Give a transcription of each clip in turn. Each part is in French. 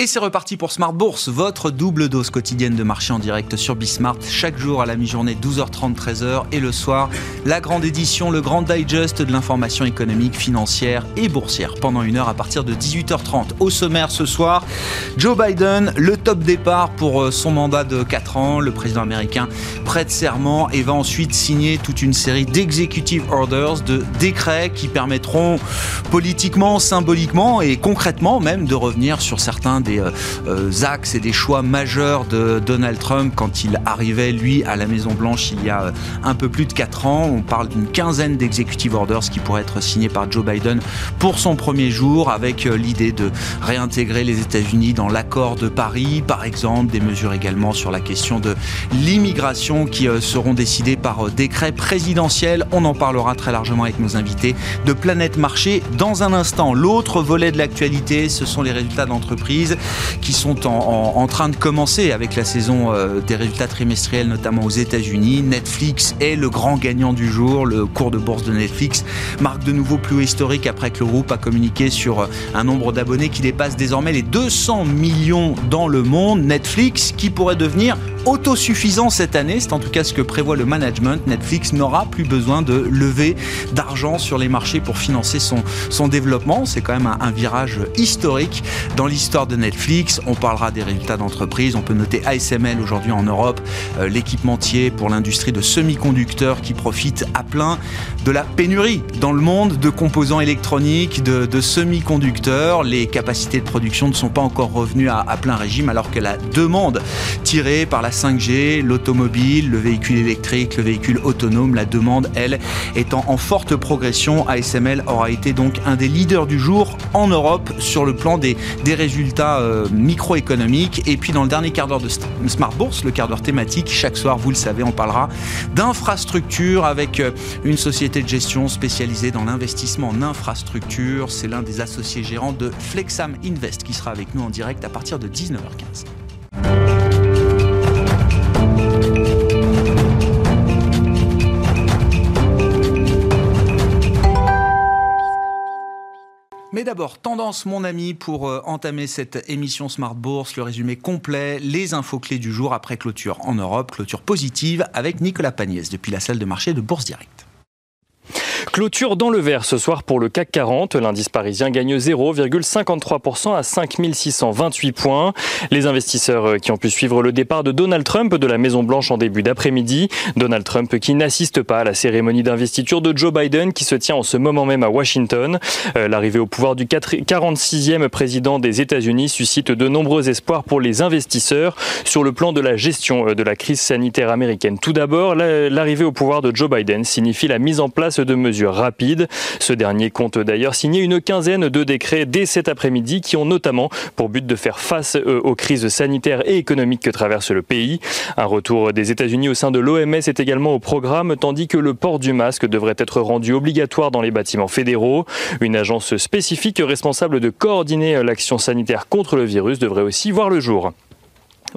Et c'est reparti pour Smart Bourse, votre double dose quotidienne de marché en direct sur Bismart, chaque jour à la mi-journée 12h30, 13h et le soir, la grande édition, le grand digest de l'information économique, financière et boursière pendant une heure à partir de 18h30. Au sommaire ce soir, Joe Biden, le top départ pour euh, son mandat de 4 ans, le président américain prête serment et va ensuite signer toute une série d'executive orders, de décrets qui permettront politiquement, symboliquement et concrètement même de revenir sur certains des euh, euh, axes et des choix majeurs de Donald Trump quand il arrivait, lui, à la Maison-Blanche il y a euh, un peu plus de 4 ans. On parle d'une quinzaine d'executive orders qui pourraient être signés par Joe Biden pour son premier jour, avec l'idée de réintégrer les États-Unis dans l'accord de Paris, par exemple, des mesures également sur la question de l'immigration qui seront décidées par décret présidentiel. On en parlera très largement avec nos invités de Planète Marché dans un instant. L'autre volet de l'actualité, ce sont les résultats d'entreprise qui sont en, train de commencer avec la saison euh, des résultats trimestriels, notamment aux États-Unis. Netflix est le grand gagnant du jour. Le cours de bourse de Netflix marque de nouveau plus haut historique après que le groupe a communiqué sur euh, un nombre d'abonnés qui dépasse désormais les 200 millions dans le monde. Netflix qui pourrait devenir autosuffisant cette année, c'est en tout cas ce que prévoit le management. Netflix n'aura plus besoin de lever d'argent sur les marchés pour financer son, développement. C'est quand même un virage historique dans l'histoire de Netflix. On parlera des résultats d'entreprise. On peut noter ASML aujourd'hui en Europe, euh, l'équipementier pour l'industrie de semi-conducteurs qui profite à plein de la pénurie dans le monde de composants électroniques, de, semi-conducteurs. Les capacités de production ne sont pas encore revenues à, plein régime alors que la demande tirée par la 5G, l'automobile, le véhicule électrique, le véhicule autonome, la demande, elle, étant en forte progression. ASML aura été donc un des leaders du jour en Europe sur le plan des résultats euh, microéconomique. Et puis dans le dernier quart d'heure de Smart Bourse, le quart d'heure thématique, chaque soir, vous le savez, on parlera d'infrastructure avec euh, une société de gestion spécialisée dans l'investissement en infrastructure. C'est l'un des associés gérants de Flexam Invest qui sera avec nous en direct à partir de 19h15. D'abord, tendance, mon ami, pour euh, entamer cette émission Smart Bourse, le résumé complet, les infos clés du jour après clôture en Europe, clôture positive avec Nicolas Pagnès depuis la salle de marché de Bourse Direct. Clôture dans le vert ce soir pour le CAC 40. L'indice parisien gagne 0,53% à 5628 points. Les investisseurs euh, qui ont pu suivre le départ de Donald Trump de la Maison Blanche en début d'après-midi. Donald Trump qui n'assiste pas à la cérémonie d'investiture de Joe Biden qui se tient en ce moment même à Washington. Euh, l'arrivée au pouvoir du 46e président des États-Unis suscite de nombreux espoirs pour les investisseurs sur le plan de la gestion euh, de la crise sanitaire américaine. Tout d'abord, l'arrivée au pouvoir de Joe Biden signifie la mise en place de mesures rapide. Ce dernier compte d'ailleurs signer une quinzaine de décrets dès cet après-midi qui ont notamment pour but de faire face euh, aux crises sanitaires et économiques que traverse le pays. Un retour des États-Unis au sein de l'OMS est également au programme, tandis que le port du masque devrait être rendu obligatoire dans les bâtiments fédéraux. Une agence spécifique responsable de coordonner l'action sanitaire contre le virus devrait aussi voir le jour.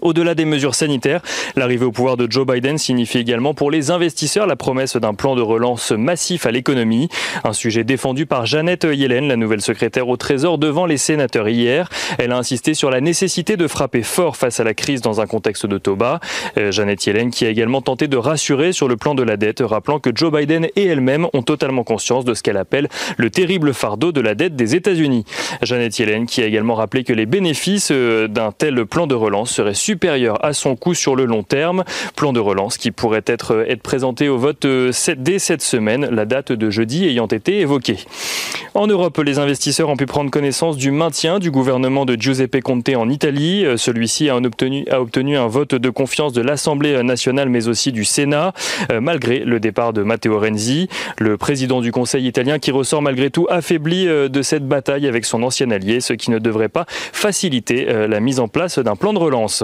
Au-delà des mesures sanitaires, l'arrivée au pouvoir de Joe Biden signifie également pour les investisseurs la promesse d'un plan de relance massif à l'économie. Un sujet défendu par Jeannette Yellen, la nouvelle secrétaire au Trésor, devant les sénateurs hier. Elle a insisté sur la nécessité de frapper fort face à la crise dans un contexte de bas. Euh, Jeannette Yellen qui a également tenté de rassurer sur le plan de la dette, rappelant que Joe Biden et elle-même ont totalement conscience de ce qu'elle appelle le terrible fardeau de la dette des États-Unis. Jeannette Yellen qui a également rappelé que les bénéfices euh, d'un tel plan de relance seraient supérieur à son coût sur le long terme. Plan de relance qui pourrait être, être présenté au vote euh, dès cette semaine, la date de jeudi ayant été évoquée. En Europe, les investisseurs ont pu prendre connaissance du maintien du gouvernement de Giuseppe Conte en Italie. Euh, celui-ci a obtenu, a obtenu un vote de confiance de l'Assemblée nationale mais aussi du Sénat, euh, malgré le départ de Matteo Renzi, le président du Conseil italien qui ressort malgré tout affaibli de cette bataille avec son ancien allié, ce qui ne devrait pas faciliter la mise en place d'un plan de relance.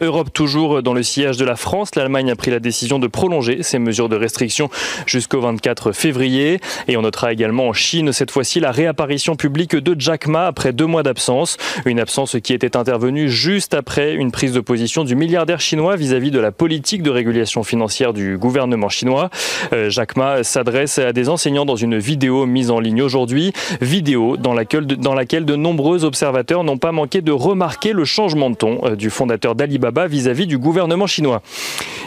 Europe toujours dans le sillage de la France. L'Allemagne a pris la décision de prolonger ses mesures de restriction jusqu'au 24 février. Et on notera également en Chine, cette fois-ci, la réapparition publique de Jack Ma après deux mois d'absence. Une absence qui était intervenue juste après une prise de position du milliardaire chinois vis-à-vis de la politique de régulation financière du gouvernement chinois. Euh, Jack Ma s'adresse à des enseignants dans une vidéo mise en ligne aujourd'hui. Vidéo dans laquelle, dans laquelle de nombreux observateurs n'ont pas manqué de remarquer le changement de ton euh, du fondateur d'Ali Alibaba vis-à-vis du gouvernement chinois.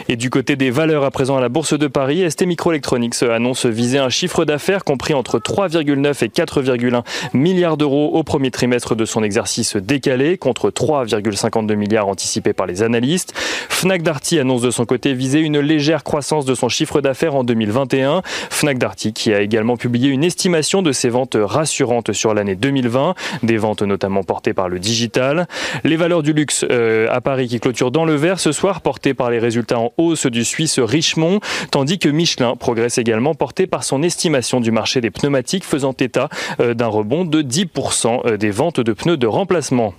Et du côté des valeurs à présent à la Bourse de Paris, ST Microelectronics annonce viser un chiffre d'affaires compris entre 3,9 et 4,1 milliards d'euros au premier trimestre de son exercice décalé contre 3,52 milliards anticipés par les analystes. Fnac Darty annonce de son côté viser une légère croissance de son chiffre d'affaires en 2021. Fnac Darty qui a également publié une estimation de ses ventes rassurantes sur l'année 2020, des ventes notamment portées par le digital. Les valeurs du luxe euh, à Paris qui clôture dans le vert ce soir, porté par les résultats en hausse du Suisse Richemont, tandis que Michelin progresse également, porté par son estimation du marché des pneumatiques, faisant état euh, d'un rebond de 10% euh, des ventes de pneus de remplacement.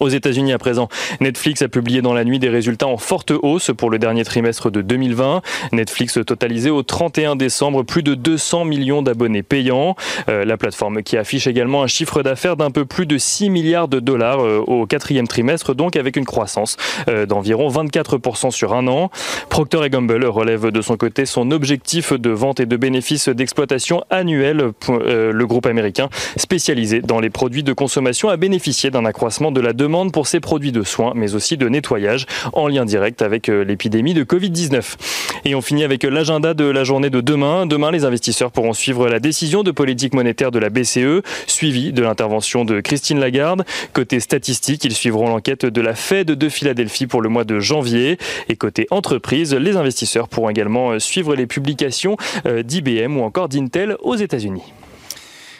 Aux États-Unis à présent, Netflix a publié dans la nuit des résultats en forte hausse pour le dernier trimestre de 2020. Netflix totalisait au 31 décembre plus de 200 millions d'abonnés payants. Euh, la plateforme qui affiche également un chiffre d'affaires d'un peu plus de 6 milliards de dollars euh, au quatrième trimestre, donc avec une croissance euh, d'environ 24% sur un an. Procter Gamble relève de son côté son objectif de vente et de bénéfices d'exploitation annuel. le groupe américain spécialisé dans les produits de consommation a bénéficié d'un accroissement de la demande pour ces produits de soins, mais aussi de nettoyage, en lien direct avec euh, l'épidémie de Covid-19. Et on finit avec l'agenda de la journée de demain. Demain, les investisseurs pourront suivre la décision de politique monétaire de la BCE, suivie de l'intervention de Christine Lagarde. Côté statistique, ils suivront l'enquête de la Fed de Philadelphie pour le mois de janvier. Et côté entreprise, les investisseurs pourront également euh, suivre les publications euh, d'IBM ou encore d'Intel aux États-Unis.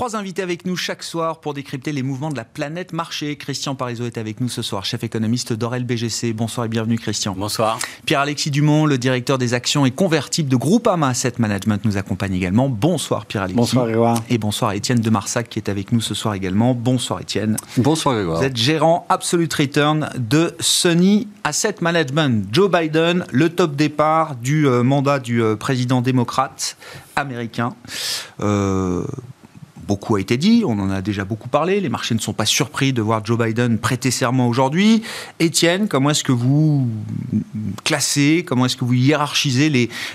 Trois invités avec nous chaque soir pour décrypter les mouvements de la planète marché. Christian Parizeau est avec nous ce soir, chef économiste d'Orel BGC. Bonsoir et bienvenue Christian. Bonsoir. Pierre-Alexis Dumont, le directeur des actions et convertibles de Groupama Asset Management nous accompagne également. Bonsoir Pierre-Alexis. Bonsoir Grégoire. Et bonsoir Étienne de Marsac qui est avec nous ce soir également. Bonsoir Étienne. Bonsoir Grégoire. Vous êtes gérant Absolute Return de Sony Asset Management. Joe Biden, le top départ du euh, mandat du euh, président démocrate américain. Euh, beaucoup a été dit, on en a déjà beaucoup parlé, les marchés ne sont pas surpris de voir Joe Biden prêter serment aujourd'hui. Étienne, comment est-ce que vous classez, comment est-ce que vous hiérarchisez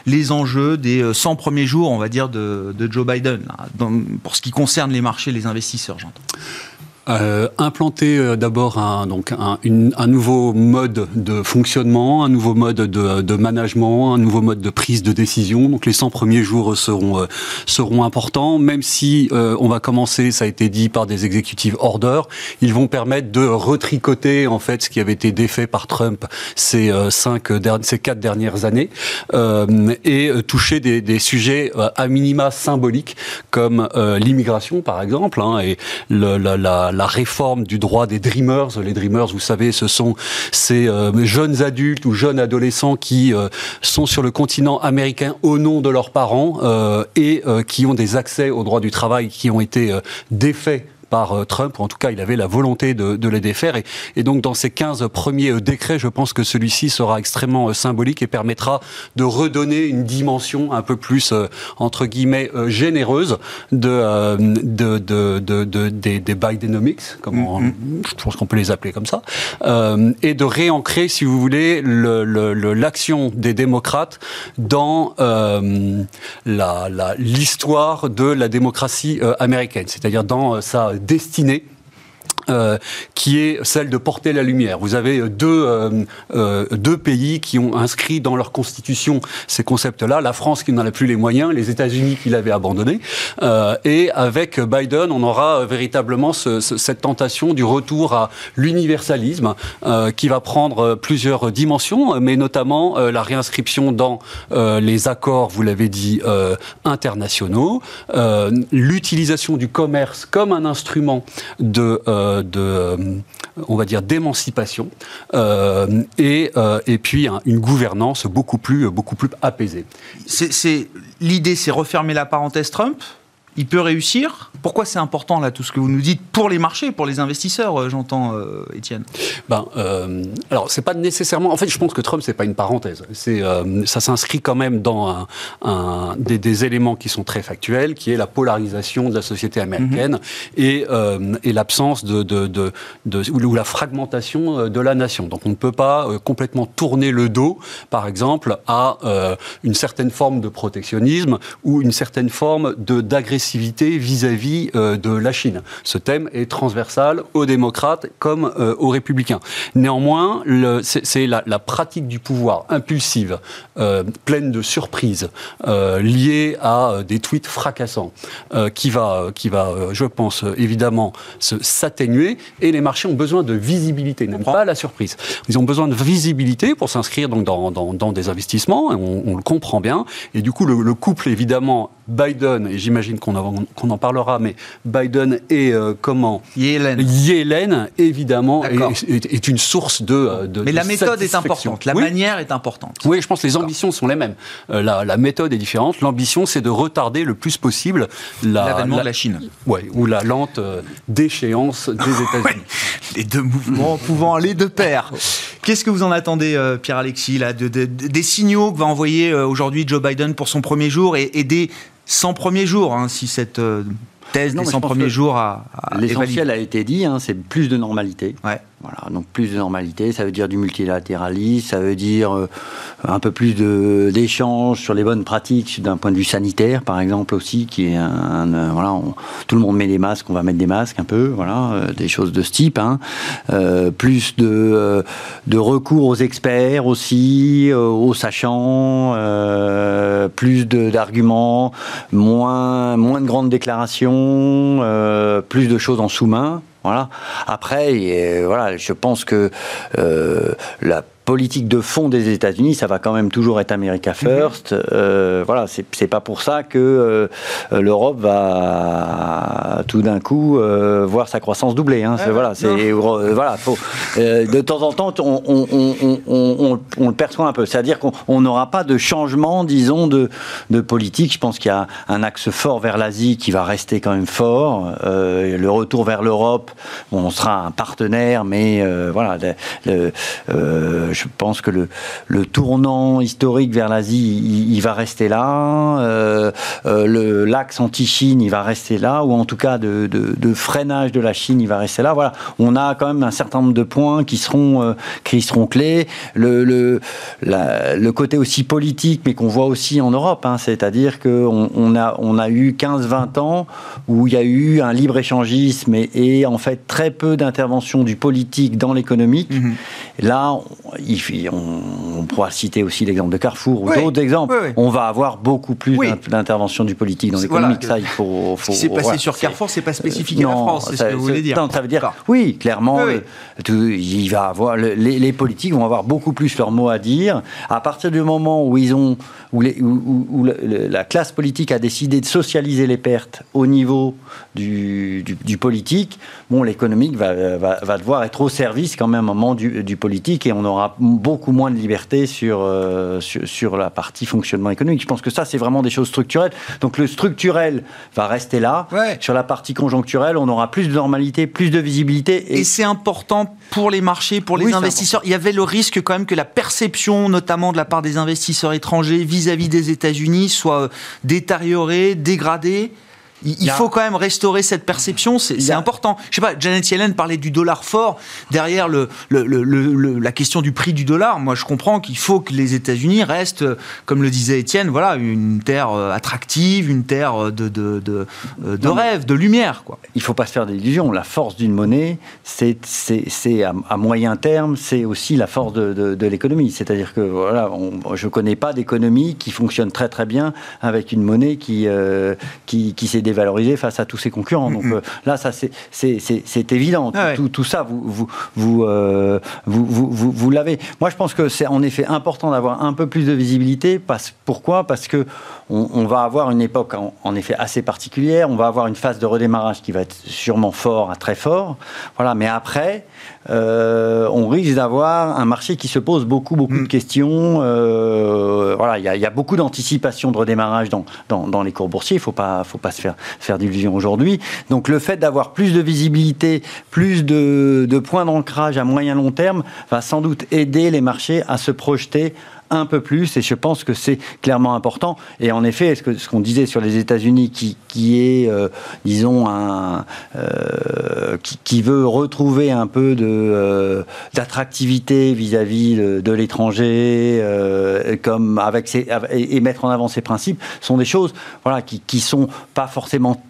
les, enjeux des 100 euh, premiers jours, on va dire, de, Joe Biden, pour ce qui concerne les marchés, les investisseurs, j'entends? Euh, implanter euh, d'abord un, donc un, un, nouveau mode de fonctionnement, un nouveau mode de, de, management, un nouveau mode de prise de décision. Donc les 100 premiers jours seront euh, seront importants, même si euh, on va commencer, ça a été dit par des exécutives order, ils vont permettre de retricoter en fait ce qui avait été défait par Trump ces cinq ces quatre dernières années et toucher des, des sujets à minima symboliques comme l'immigration par exemple hein, et le, la, la la réforme du droit des dreamers. Les dreamers, vous savez, ce sont ces euh, jeunes adultes ou jeunes adolescents qui euh, sont sur le continent américain au nom de leurs parents euh, et qui ont des accès au droit du travail qui ont été défaits par euh, Trump, ou en tout cas il avait la volonté de, de les défaire. Et, et, donc dans ces 15 premiers euh, décrets, je pense que celui-ci sera extrêmement euh, symbolique et permettra de redonner une dimension un peu plus, entre guillemets, généreuse de, de, de, de, des, des Bidenomics, comme mm-hmm. je pense qu'on peut les appeler comme ça, et de réancrer, si vous voulez, l'action le, des démocrates dans euh, l'histoire la, de la démocratie américaine, c'est-à-dire dans sa destinée euh, qui est celle de porter la lumière. Vous avez deux, euh, euh, deux pays qui ont inscrit dans leur constitution ces concepts-là. La France qui n'en a plus les moyens, les États-Unis qui l'avaient abandonné. Euh, et avec Biden, on aura véritablement ce, ce, cette tentation du retour à l'universalisme euh, qui va prendre plusieurs dimensions, mais notamment la réinscription dans les accords, vous l'avez dit, internationaux, l'utilisation du commerce comme un instrument de de on va dire, d'émancipation et, et puis une gouvernance beaucoup plus, beaucoup plus apaisée. C'est, l'idée, c'est refermer la parenthèse Trump? Il peut réussir Pourquoi c'est important, là, tout ce que vous nous dites, pour les marchés, pour les investisseurs, euh, j'entends, euh, Étienne ben, euh, Alors, c'est pas nécessairement... En fait, je pense que Trump, c'est pas une parenthèse. C'est, euh, ça s'inscrit quand même dans un, des, des, éléments qui sont très factuels, qui est la polarisation de la société américaine mhm. et, et l'absence de, de, de, de, ou la fragmentation de la nation. Donc, on ne peut pas complètement tourner le dos, par exemple, à une certaine forme de protectionnisme ou une certaine forme de, vis-à-vis euh, de la Chine. Ce thème est transversal aux démocrates comme euh, aux républicains. Néanmoins, c'est la, pratique du pouvoir impulsive, euh, pleine de surprises, liée à des tweets fracassants, qui va, qui va je pense, évidemment s'atténuer. Et les marchés ont besoin de visibilité, n'aiment pas la surprise. Ils ont besoin de visibilité pour s'inscrire donc dans, dans, des investissements, on, le comprend bien. Et du coup, le, le couple, évidemment, Biden, et j'imagine qu'on qu'on en parlera, mais Biden et euh, comment? Yellen. Yellen, évidemment, est, une source de. Euh, de mais la méthode est importante, la manière est importante. Oui, je pense que les ambitions sont les mêmes. Euh, la, méthode est différente. L'ambition, c'est de retarder le plus possible l'avènement de la Chine. Ouais, ou la lente déchéance des États-Unis. les deux mouvements pouvant aller de pair. Qu'est-ce que vous en attendez, Pierre-Alexis, là, des signaux que va envoyer aujourd'hui Joe Biden pour son premier jour et, et des 100 premiers jours, hein, si cette euh, thèse des 100 premiers jours a, L'essentiel a été dit, hein, c'est plus de normalité. Ouais. Donc plus de normalité, ça veut dire du multilatéralisme, ça veut dire euh, un peu plus d'échanges sur les bonnes pratiques d'un point de vue sanitaire, par exemple aussi, qui est un, euh, voilà, tout le monde met des masques, on va mettre des masques un peu, voilà, euh, des choses de ce type. Hein. plus de, recours aux experts aussi, aux sachants, plus d'arguments, moins de grandes déclarations, plus de choses en sous-main. Voilà. Après, voilà, je pense que euh, la politique de fond des États-Unis, ça va quand même toujours être America mhm. First. Euh, voilà, c'est pas pour ça que euh, l'Europe va tout d'un coup euh, voir sa croissance doubler. Hein. voilà, c'est voilà, faut, de temps en temps, on, on, on, on le perçoit un peu. C'est-à-dire qu'on n'aura pas de changement, disons, de, de politique. Je pense qu'il y a un axe fort vers l'Asie qui va rester quand même fort. le retour vers l'Europe, on sera un partenaire, mais voilà. Le, je pense que le, tournant historique vers l'Asie, il, va rester là. Euh, euh, l'axe anti-Chine, il va rester là, ou en tout cas de, freinage de la Chine, il va rester là. Voilà, on a quand même un certain nombre de points qui seront, euh, qui seront clés. Le, côté aussi politique, mais qu'on voit aussi en Europe, hein, c'est-à-dire qu'on on a, on a eu 15-20 ans où il y a eu un libre-échangisme et, en fait très peu d'intervention du politique dans l'économique. Mm-hmm. Là, on, pourra citer aussi l'exemple de Carrefour ou d'autres exemples. On va avoir beaucoup plus d'intervention du politique dans l'économie. ça, il faut. faut Ce qui s'est passé sur Carrefour, c'est pas spécifique à la France, c'est ce que vous voulez dire. Non, ça veut dire, oui, clairement, euh, il va avoir les, politiques vont avoir beaucoup plus leur mot à dire à partir du moment où ils ont où, la classe politique a décidé de socialiser les pertes au niveau du, politique. Bon, l'économique va, va, devoir être au service quand même un moment du, du politique et on aura beaucoup moins de liberté euh, sur, sur, la partie fonctionnement économique. Je pense que ça, c'est vraiment des choses structurelles. Donc le structurel va rester là. Sur la partie conjoncturelle, on aura plus de normalité, plus de visibilité. Et, c'est important pour les marchés, pour les investisseurs. Il y avait le risque quand même que la perception, notamment de la part des investisseurs étrangers vis-à-vis -vis des États-Unis, soit détériorée, dégradée. Il, faut quand même restaurer cette perception, c'est important. Je sais pas, Janet Yellen parlait du dollar fort. Derrière le, la question du prix du dollar, moi je comprends qu'il faut que les États-Unis restent, comme le disait Étienne, voilà, une terre euh, attractive, une terre de, de, de, euh, de rêve, de lumière. Quoi. Il faut pas se faire d'illusions. La force d'une monnaie, c'est à, à moyen terme, c'est aussi la force de, l'économie. C'est-à-dire que voilà, on, je connais pas d'économie qui fonctionne très très bien avec une monnaie qui, euh, qui, qui s'est dévaluée dévalorisé face à tous ses concurrents. Donc euh, là, ça c'est évident. Ah ouais. tout, tout ça, vous vous vous, euh, vous, vous, vous- vous l'avez. Moi, je pense que c'est en effet important d'avoir un peu plus de visibilité. Parce, pourquoi? Parce que on, on va avoir une époque en, en effet assez particulière. On va avoir une phase de redémarrage qui va être sûrement fort à très fort. Voilà. Mais après, euh, on risque d'avoir un marché qui se pose beaucoup beaucoup de questions. Euh, voilà, il y, a- il y a beaucoup d'anticipation de redémarrage dans, dans, dans les cours boursiers. Il faut pas faut pas se faire faire d'illusions aujourd'hui. Donc le fait d'avoir plus de visibilité, plus de, de points d'ancrage à moyen long terme va sans doute aider les marchés à se projeter un peu plus et je pense que c'est clairement important. Et en effet ce que- ce qu'on disait sur les États-Unis qui, est euh, disons euh, qui, veut retrouver un peu euh, d'attractivité vis-à-vis de, l'étranger et mettre en avant ses principes sont des choses voilà qui qui sont pas forcément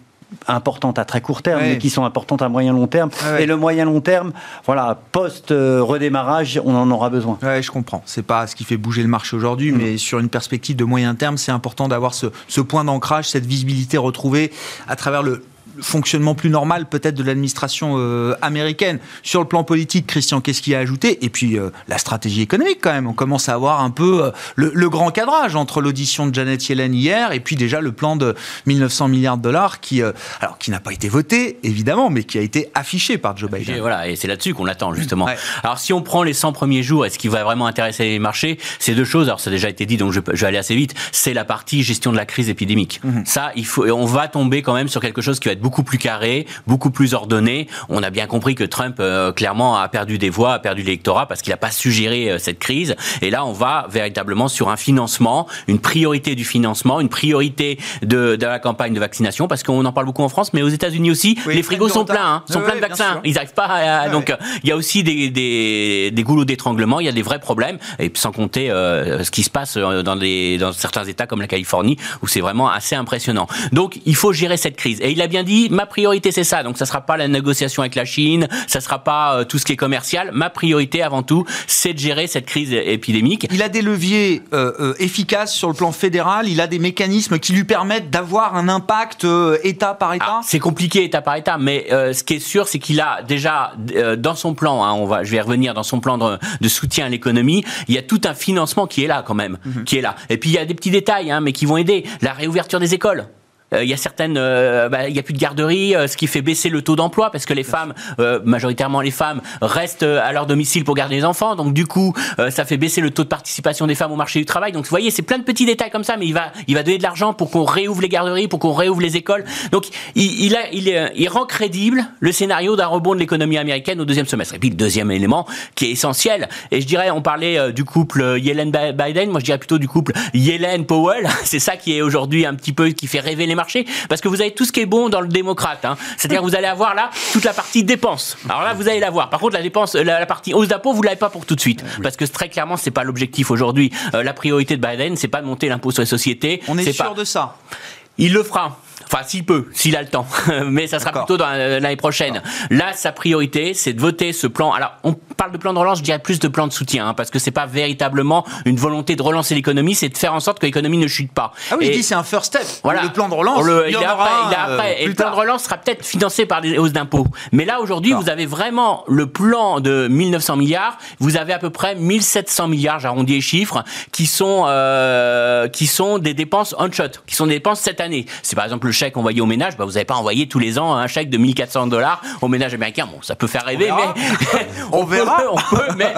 importantes à très court terme, mais qui sont importantes à moyen long terme. Et le moyen long terme, voilà, post euh, redémarrage, on en aura besoin. Ouais, je comprends. C'est pas ce qui fait bouger le marché aujourd'hui, mais sur une perspective de moyen terme, c'est important d'avoir ce, ce point d'ancrage, cette visibilité retrouvée à travers le fonctionnement plus normal peut-être de l'administration euh, américaine. Sur le plan politique, Christian, qu'est-ce qu'il y a à ajouter? Et puis euh, la stratégie économique quand même. On commence à avoir un peu euh, le, le grand cadrage entre l'audition de Janet Yellen hier et puis déjà le plan de 1900 milliards de dollars qui, euh, alors qui n'a pas été voté évidemment, mais qui a été affiché par Joe Et Biden. voilà, et c'est là-dessus qu'on attend justement. Ouais. Alors si on prend les 100 premiers jours, et ce qui va vraiment intéresser les marchés, c'est deux choses. Alors ça a déjà été dit, donc je, je vais aller assez vite. C'est la partie gestion de la crise épidémique. Ça, il faut, et on va tomber quand même sur quelque chose qui va être beaucoup plus carré, beaucoup plus ordonné. On a bien compris que Trump euh, clairement a perdu des voix, a perdu l'électorat parce qu'il n'a pas su gérer euh, cette crise. Et là, on va véritablement sur un financement, une priorité du financement, une priorité de, de la campagne de vaccination, parce qu'on en parle beaucoup en France, mais aux États-Unis aussi, Oui, les frigos sont pleins, hein, sont pleins de vaccins. Ils n'arrivent pas à, Ouais, donc euh, il y a aussi des, des, des goulots d'étranglement, il y a des vrais problèmes, et sans compter euh, ce qui se passe euh, dans, des, dans certains États comme la Californie, où c'est vraiment assez impressionnant. Donc il faut gérer cette crise. Et il a bien dit, ma priorité c'est ça, donc ça sera pas la négociation avec la Chine, ça sera pas euh, tout ce qui est commercial, ma priorité avant tout, c'est de gérer cette crise épidémique. Il a des leviers euh, euh, efficaces sur le plan fédéral, il a des mécanismes qui lui permettent d'avoir un impact euh, État par État. Ah, c'est compliqué état par état, mais ce qui est sûr, c'est qu'il a déjà dans son plan, hein, on va, je vais y revenir dans son plan de, de soutien à l'économie, il y a tout un financement qui est là quand même, qui est là. Et puis il y a des petits détails, hein, mais qui vont aider. La réouverture des écoles. Euh, Il y a certaines, euh, bah, il y a plus de garderies, euh, ce qui fait baisser le taux d'emploi parce que les femmes, euh, majoritairement les femmes, restent euh, à leur domicile pour garder les enfants. Donc du coup, euh, ça fait baisser le taux de participation des femmes au marché du travail. Donc vous voyez, c'est plein de petits détails comme ça, mais il va, il va donner de l'argent pour qu'on réouvre les garderies, pour qu'on réouvre les écoles. Donc il, il, il, rend crédible le scénario d'un rebond de l'économie américaine au deuxième semestre. Et puis le deuxième élément qui est essentiel, et je dirais, on parlait euh, du couple euh, Yellen-Biden, moi je dirais plutôt du couple Yellen-Powell. C'est ça qui est aujourd'hui un petit peu qui fait rêver les marchés, parce que vous avez tout ce qui est bon dans le démocrate. Hein. C'est-à-dire que vous allez avoir là toute la partie dépenses. Alors là, vous allez la voir. Par contre, la dépense, la, la partie hausse d'impôt, vous l'avez pas pour tout de suite, parce que très clairement, c'est pas l'objectif aujourd'hui. Euh, la priorité de Biden, c'est pas de monter l'impôt sur les sociétés. On est, sûr pas- de ça. il le fera. Enfin, s'il peut, s'il a le temps. Mais ça sera plutôt dans l'année prochaine. Là, sa priorité, c'est de voter ce plan. Alors, on parle de plan de relance, je dirais plus de plan de soutien, hein, parce que c'est pas véritablement une volonté de relancer l'économie, c'est de faire en sorte que l'économie ne chute pas. Ah oui, Et- il dit c'est un first step. voilà. Le plan de relance, On le- il y en aura après, il est euh, après. et le plan de relance sera peut-être financé par des hausses d'impôts. Mais là, aujourd'hui, D'accord. vous avez vraiment le plan de 1900 milliards. Vous avez à peu près 1700 milliards, j'arrondis les chiffres, qui sont, euh, qui sont des dépenses on-shot, qui sont des dépenses cette année. C'est par exemple le chèque envoyé au ménage. Bah, vous n'avez pas envoyé tous les ans un chèque de 1400 dollars au ménage américain. Bon, ça peut faire rêver, mais On verra. peut, on peut, mais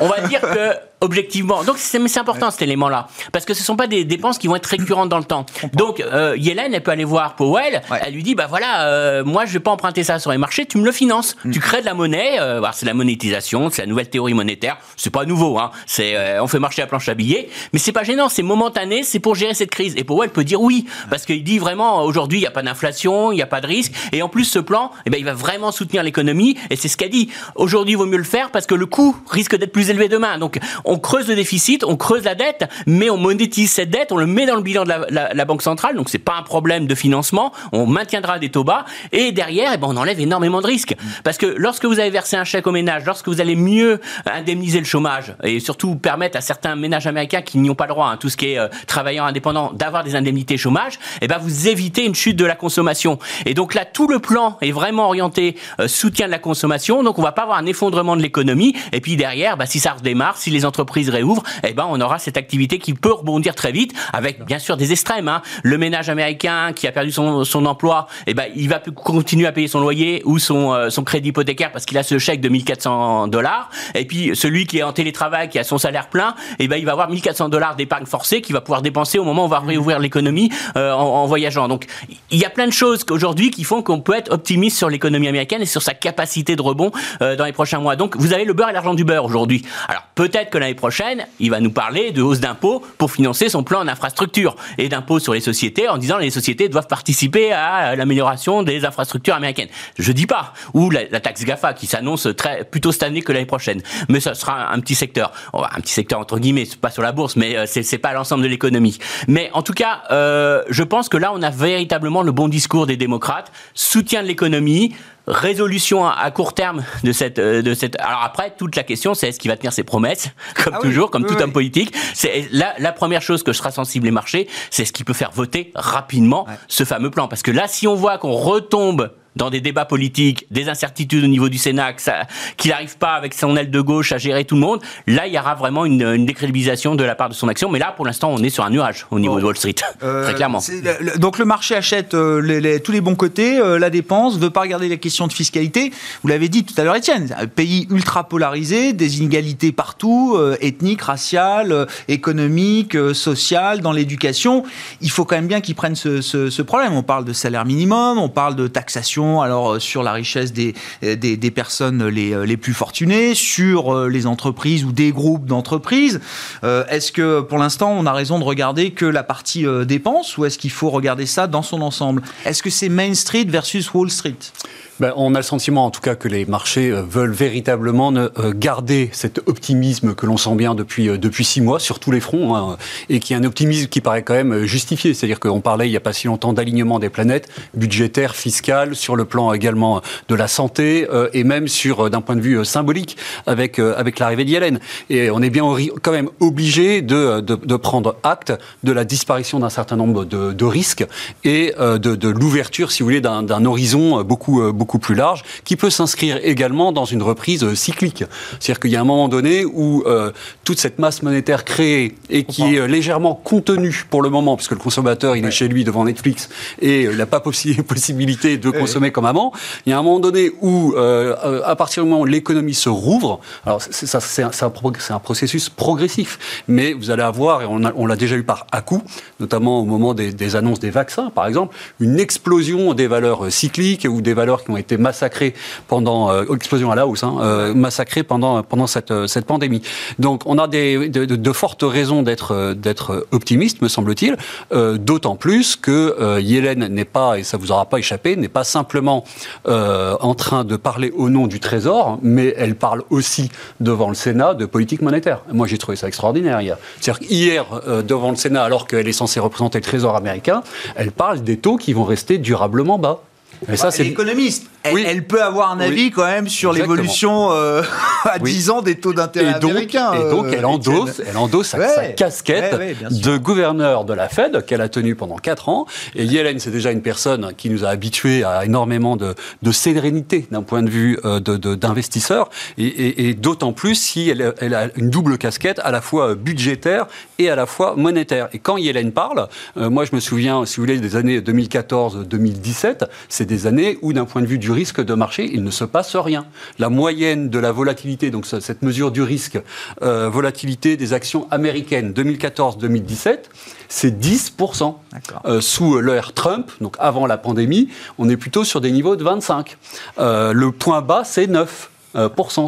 on va dire que objectivement. Donc c'est important cet élément-là parce que ce sont pas des dépenses qui vont être récurrentes dans le temps. Donc euh, Yellen, elle peut aller voir Powell. Ouais. Elle lui dit bah voilà, euh, moi je vais pas emprunter ça sur les marchés, tu me le finances. Mm. Tu crées de la monnaie. euh, alors, c'est la monétisation, c'est la nouvelle théorie monétaire. C'est pas nouveau, hein. C'est euh, on fait marcher la planche à billets, mais c'est pas gênant, c'est momentané, c'est pour gérer cette crise. Et Powell peut dire oui parce qu'il dit vraiment aujourd'hui il y a pas d'inflation, il y a pas de risque, et en plus ce plan, eh ben il va vraiment soutenir l'économie. Et c'est ce qu'a dit. Aujourd'hui, il vaut mieux le faire parce que le coût risque d'être plus élevé demain. Donc on creuse le déficit, on creuse la dette, mais on monétise cette dette, on le met dans le bilan de la, banque centrale. Donc c'est pas un problème de financement. On maintiendra des taux bas et derrière, eh ben on enlève énormément de risques parce que lorsque vous avez versé un chèque au ménage, lorsque vous allez mieux indemniser le chômage et surtout permettre à certains ménages américains qui n'y ont pas le droit, hein, tout ce qui est euh, travailleurs indépendants, d'avoir des indemnités chômage, eh ben vous évitez une chute de la consommation. Et donc là, tout le plan est vraiment orienté euh, soutien de la consommation. Donc on va pas avoir un effondrement de l'économie. Et puis derrière, bah, si ça redémarre, si les entreprises réouvrent, eh ben on aura cette activité qui peut rebondir très vite, avec bien sûr des extrêmes. Hein. Le ménage américain qui a perdu son, son emploi, eh ben il va continuer à payer son loyer ou son, euh, son crédit hypothécaire parce qu'il a ce chèque de 1400 dollars. Et puis celui qui est en télétravail, qui a son salaire plein, eh ben il va avoir 1400 dollars d'épargne forcée qu'il va pouvoir dépenser au moment où on va réouvrir l'économie euh, en, en, voyageant. Donc il y a plein de choses aujourd'hui qui font qu'on peut être optimiste sur l'économie américaine et sur sa capacité de rebond euh, dans les prochains mois. Donc vous avez le beurre et l'argent du beurre aujourd'hui. Alors peut-être que l'année prochaine, il va nous parler de hausse d'impôts pour financer son plan d'infrastructure et d'impôts sur les sociétés en disant que les sociétés doivent participer à l'amélioration des infrastructures américaines. Je dis pas. Ou la, taxe GAFA qui s'annonce très plutôt cette année que l'année prochaine. Mais ça sera un petit secteur, un petit secteur entre guillemets, pas sur la bourse, mais euh, c'est pas l'ensemble de l'économie. Mais en tout cas, euh, je pense que là, on a véritablement le bon discours des démocrates, soutien de l'économie, résolution à court terme de cette euh, de cette alors après toute la question c'est est-ce qu'il va tenir ses promesses comme ah toujours comme tout homme politique? C'est la, la première chose que sera sensible les marchés c'est ce qui peut faire voter rapidement ce fameux plan. Parce que là si on voit qu'on retombe dans des débats politiques, des incertitudes au niveau du Sénat, qu'il n'arrive pas avec son aile de gauche à gérer tout le monde, là, il y aura vraiment une, une décrédibilisation de la part de son action. Mais là, pour l'instant, on est sur un nuage au niveau de Wall Street, euh, très clairement. donc le marché achète euh, les, tous les bons côtés, euh, la dépense, veut pas regarder les questions de fiscalité. Vous l'avez dit tout à l'heure, Étienne, un pays ultra polarisé, des inégalités partout, ethniques, raciales, économiques, sociales, dans l'éducation. Il faut quand même bien qu'ils prennent ce, ce, ce problème. On parle de salaire minimum, on parle de taxation alors euh, sur la richesse des, des, personnes les, euh, les, plus fortunées, sur euh, les entreprises ou des groupes d'entreprises. est-ce que pour l'instant on a raison de regarder que la partie dépenses ou est-ce qu'il faut regarder ça dans son ensemble? Est-ce que c'est Main Street versus Wall Street? Ben, on a le sentiment, en tout cas, que les marchés euh, veulent véritablement euh, garder cet optimisme que l'on sent bien depuis euh, depuis six mois sur tous les fronts, hein, et qui est un optimisme qui paraît quand même justifié. C'est-à-dire qu'on parlait il n'y a pas si longtemps d'alignement des planètes, budgétaire, fiscal, sur le plan également de la santé, et même sur d'un point de vue symbolique avec avec l'arrivée d'Yellen. Et on est bien quand même obligé de, de, de, prendre acte de la disparition d'un certain nombre de, risques et de, de l'ouverture, si vous voulez, d'un horizon beaucoup, beaucoup beaucoup plus large, qui peut s'inscrire également dans une reprise euh, cyclique. C'est-à-dire qu'il y a un moment donné où euh, toute cette masse monétaire créée et qui est euh, légèrement contenue pour le moment, puisque le consommateur, il est chez lui devant Netflix et il n'a pas possibilité de consommer comme avant, il y a un moment donné où, à partir du moment où l'économie se rouvre, alors c'est un, un, processus progressif, mais vous allez avoir, et on l'a déjà eu par à-coup, notamment au moment des, des annonces des vaccins, par exemple, une explosion des valeurs cycliques ou des valeurs qui ont été massacrés pendant euh, explosion à la hein, euh, massacrés pendant pendant cette euh, cette pandémie. Donc on a des de, de, fortes raisons d'être d'être optimiste, me semble-t-il. D'autant plus que Yellen n'est pas et ça vous aura pas échappé, n'est pas simplement en train de parler au nom du Trésor, mais elle parle aussi devant le Sénat de politique monétaire. Moi j'ai trouvé ça extraordinaire hier. C'est-à-dire hier devant le Sénat, alors qu'elle est censée représenter le Trésor américain, elle parle des taux qui vont rester durablement bas. Mais ça, c'est économiste. Elle, peut avoir un avis quand même sur l'évolution euh, à 10 ans des taux d'intérêt américains. Et donc, elle euh, endosse, elle endosse sa, casquette de gouverneur de la Fed qu'elle a tenue pendant 4 ans. Et Yellen, c'est déjà une personne qui nous a habitués à énormément de, de sérénité d'un point de vue euh, d'investisseur. Et, et, et d'autant plus si elle, elle, a une double casquette à la fois budgétaire et à la fois monétaire. Et quand Yellen parle, moi je me souviens, si vous voulez, des années 2014-2017, c'est des années où d'un point de vue du risque de marché, il ne se passe rien. La moyenne de la volatilité, donc cette mesure du risque, euh, volatilité des actions américaines 2014-2017, c'est 10%. Euh, sous l'ère Trump, donc avant la pandémie, on est plutôt sur des niveaux de 25. Euh, le point bas, c'est 9.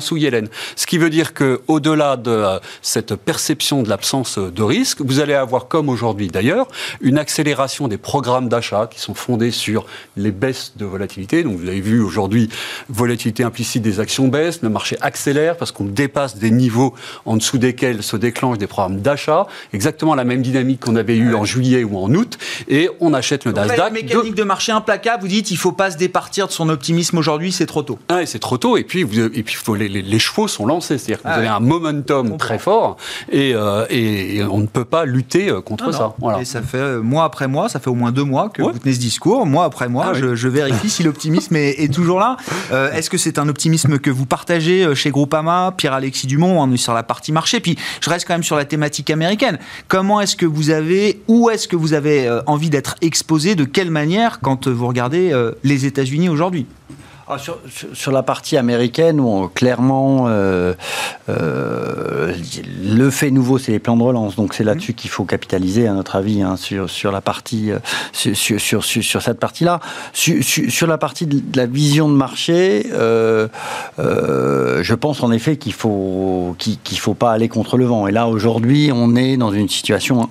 Sous Yellen. Ce qui veut dire que, au-delà de euh, cette perception de l'absence de risque, vous allez avoir, comme aujourd'hui d'ailleurs, une accélération des programmes d'achat qui sont fondés sur les baisses de volatilité. Donc, vous avez vu aujourd'hui, volatilité implicite des actions baisse, le marché accélère parce qu'on dépasse des niveaux en dessous desquels se déclenchent des programmes d'achat. Exactement la même dynamique qu'on avait eue en juillet ou en août. Et on achète le Nasdaq. La mécanique de... marché implacable, vous dites, il ne faut pas se départir de son optimisme aujourd'hui, c'est trop tôt. Ah, c'est trop tôt. Et puis, vous, et puis faut, les, les, les, chevaux sont lancés, c'est-à-dire que Ah vous avez ouais. un momentum très fort et, euh, et, et on ne peut pas lutter euh, contre Non, ça. non. Voilà. Et ça fait euh, mois après mois, ça fait au moins deux mois que Ouais. vous tenez ce discours. Mois après mois, Ah oui. je, vérifie si l'optimisme est, est toujours là. Euh, Est-ce que c'est un optimisme que vous partagez chez Groupama, Pierre-Alexis Dumont, on est sur la partie marché. Puis je reste quand même sur la thématique américaine. Comment est-ce que vous avez, où est-ce que vous avez envie d'être exposé, de quelle manière quand vous regardez les États-Unis aujourd'hui? Ah, sur, la partie américaine, on- clairement, euh, euh, le fait nouveau, c'est les plans de relance. Donc c'est là-dessus qu'il faut capitaliser, à notre avis, hein, sur, sur la partie, euh, sur, cette partie-là. Sur, la partie de la vision de marché, je pense en effet qu'il faut qu'il faut pas aller contre le vent. Et là, aujourd'hui, on est dans une situation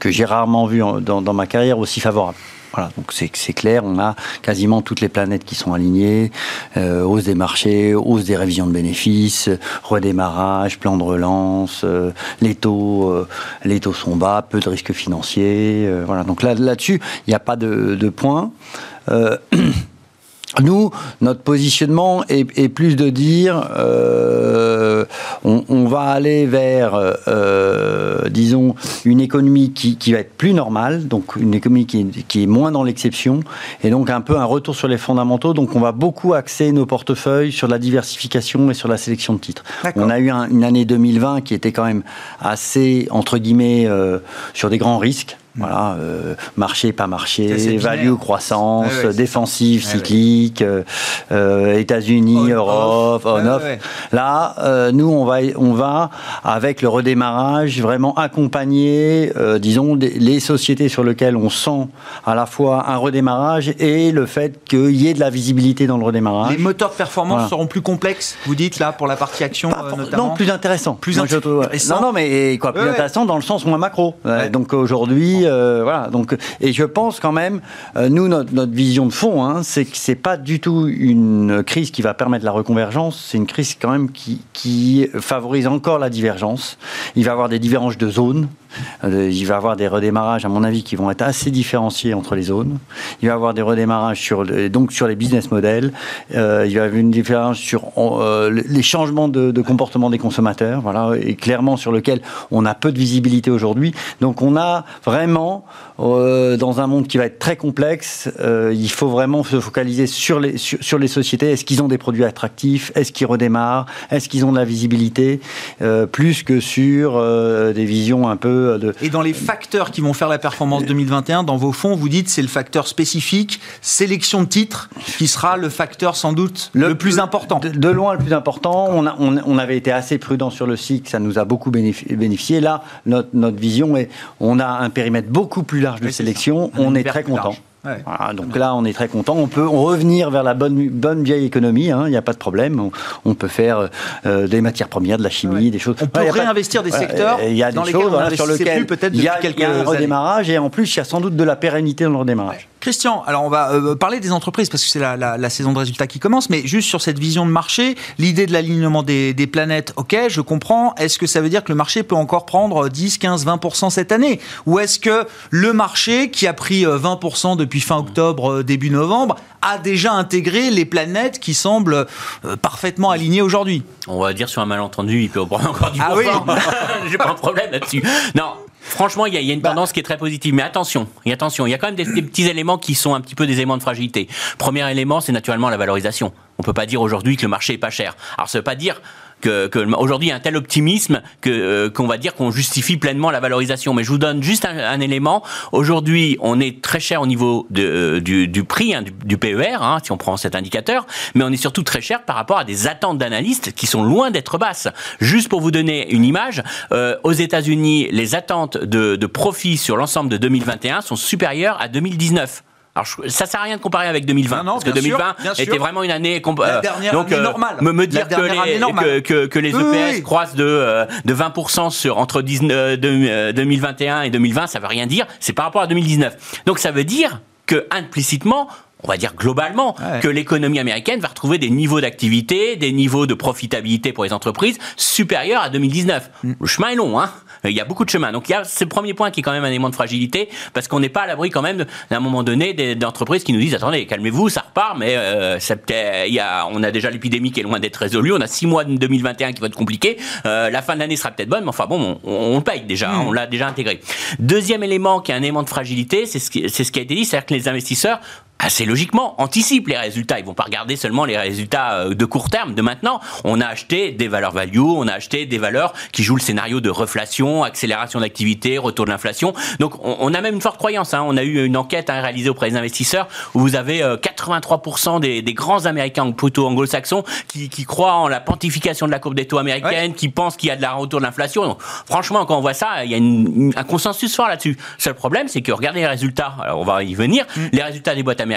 que j'ai rarement vue en- dans, dans ma carrière aussi favorable. Voilà, donc c'est clair, on a quasiment toutes les planètes qui sont alignées, euh, hausse des marchés, hausse des révisions de bénéfices, redémarrage, plan de relance, euh, les taux, euh, les taux sont bas, peu de risques financiers, euh, voilà. Donc là, là-dessus, il n'y a pas de point. Nous, notre positionnement est, est plus de dire, euh, on, on va aller vers, euh, disons, une économie qui, qui va être plus normale, donc une économie qui est, qui est moins dans l'exception, et donc un peu un retour sur les fondamentaux. Donc on va beaucoup axer nos portefeuilles sur la diversification et sur la sélection de titres. On a eu un- une année 2020 qui était quand même assez, entre guillemets, euh, sur des grands risques. Voilà, euh, marché, pas marché, value, croissance, ouais, ouais. cyclique, euh, euh, États-Unis, On, Europe, off. On-off. ouais. Là, euh, nous, on va, on va, avec le redémarrage, vraiment accompagner, disons, les sociétés sur lesquelles on sent à la fois un redémarrage et le fait qu'il y ait de la visibilité dans le redémarrage. Les moteurs de performance Voilà. seront plus complexes, vous dites là, pour la partie action notamment non, plus intéressant. Plus intéressant. Non, non, mais quoi, plus intéressant dans le sens moins macro. Donc aujourd'hui, euh. Donc, et je pense quand même, euh, nous, notre, notre vision de fond, hein, c'est que c'est pas du tout une crise qui va permettre la reconvergence. C'est une crise quand même qui, qui favorise encore la divergence. Il va y avoir des divergences de zones. Euh, il va y avoir des redémarrages, à mon avis, qui vont être assez différenciés entre les zones. Il va y avoir des redémarrages sur, donc sur les business models. Euh, il va y avoir une différence sur euh, les changements de, comportement des consommateurs, voilà, et clairement sur lequel on a peu de visibilité aujourd'hui. Donc on a vraiment, dans un monde qui va être très complexe, il faut vraiment se focaliser sur les, sur, les sociétés. Est-ce qu'ils ont des produits attractifs? Est-ce qu'ils redémarrent? Est-ce qu'ils ont de la visibilité? Plus que sur des visions un peu de, Et dans les facteurs qui vont faire la performance 2021, dans vos fonds, vous dites c'est le facteur spécifique, sélection de titres, qui sera le facteur sans doute le, plus important. De, de loin le plus important. On, a- on, on avait été assez prudent sur le cycle, ça nous a beaucoup bénéfi- bénéficié. Là, notre, notre vision est, on a un périmètre beaucoup plus large de Oui, sélection. On est très content. large. Ouais. Voilà, donc là, on est très content. On peut revenir vers la bonne, bonne vieille économie. hein, Il n'y a pas de problème. On, on peut faire euh, des matières premières, de la chimie, Ouais. des choses. On peut Ouais, pas- réinvestir des secteurs Il y a dans des lesquels choses on voilà, sur plus peut-être il y a, y un années. redémarrage et en plus, il y a sans doute de la pérennité dans le redémarrage. Christian, alors on va euh, parler des entreprises parce que c'est la, la- la saison de résultats qui commence, mais juste sur cette vision de marché, l'idée de l'alignement des, des planètes, ok, je comprends. Est-ce que ça veut dire que le marché peut encore prendre 10, 15, 20% cette année? Ou est-ce que le marché, qui a pris euh, 20% depuis fin octobre, euh, début novembre, a déjà intégré les planètes qui semblent euh, parfaitement alignées aujourd'hui? On va dire sur un malentendu, il peut prendre encore du Ah pourcent. J'ai pas un problème là-dessus. Non. Franchement, il y, a- il y a une Bah. tendance qui est très positive, mais attention, et attention, il y a quand même des, des petits éléments qui sont un petit peu des éléments de fragilité. Premier élément, c'est naturellement la valorisation. On peut pas dire aujourd'hui que le marché est pas cher. Alors, ça veut pas dire aujourd'hui un tel optimisme que euh, qu'on va dire qu'on justifie pleinement la valorisation. Mais je vous donne juste un, élément. Aujourd'hui, on est très cher au niveau euh, du, du prix hein, du, du PER, hein, si on prend cet indicateur, mais on est surtout très cher par rapport à des attentes d'analystes qui sont loin d'être basses. Juste pour vous donner une image, euh, aux États-Unis, les attentes de, de profit sur l'ensemble de 2021 sont supérieures à 2019. Alors, je- ça sert à rien de comparer avec 2020, Non, non, parce que bien sûr, 2020 bien sûr. était vraiment une année La euh, dernière donc, année euh, normale. Me, me dire que les, que, que, que les EPS oui, croissent de, euh, de 20% sur, entre 19, euh, de- euh, 2021 et 2020, ça veut rien dire. C'est par rapport à 2019. Donc ça veut dire que implicitement, on va dire globalement, Ouais. que l'économie américaine va retrouver des niveaux d'activité, des niveaux de profitabilité pour les entreprises supérieurs à 2019. Mm. Le chemin est long, hein. Il y a beaucoup de chemin. Donc il y a le premier point qui est quand même un élément de fragilité parce qu'on n'est pas à l'abri quand même d'un moment donné d'entreprises qui nous disent attendez calmez-vous ça repart mais euh, ça y a on a déjà l'épidémie qui est loin d'être résolue on a six mois de 2021 qui vont être compliqués Euh, la fin de l'année sera peut-être bonne mais enfin bon on, on le paye déjà hein, on l'a déjà intégré. Deuxième élément qui est un élément de fragilité c'est ce qui c'est ce qui a été dit c'est-à-dire que les investisseurs assez logiquement, anticipent les résultats. Ils vont pas regarder seulement les résultats euh, de court terme de maintenant. On a acheté des valeurs value, on a acheté des valeurs qui jouent le scénario de reflation, accélération d'activité, retour de l'inflation. Donc on, on a même une forte croyance. hein. On a eu une enquête hein, réalisée auprès des investisseurs où vous avez euh, 83% des, des grands Américains, ou plutôt anglo-saxons, qui, qui croient en la pontification de la courbe des taux américaine, qui pensent qu'il y a de la retour de l'inflation. Donc, Franchement, quand on voit ça, il y a une- une- un consensus fort là-dessus. Seul problème, c'est que regardez les résultats. Alors on va y venir. Les résultats des boîtes américaines,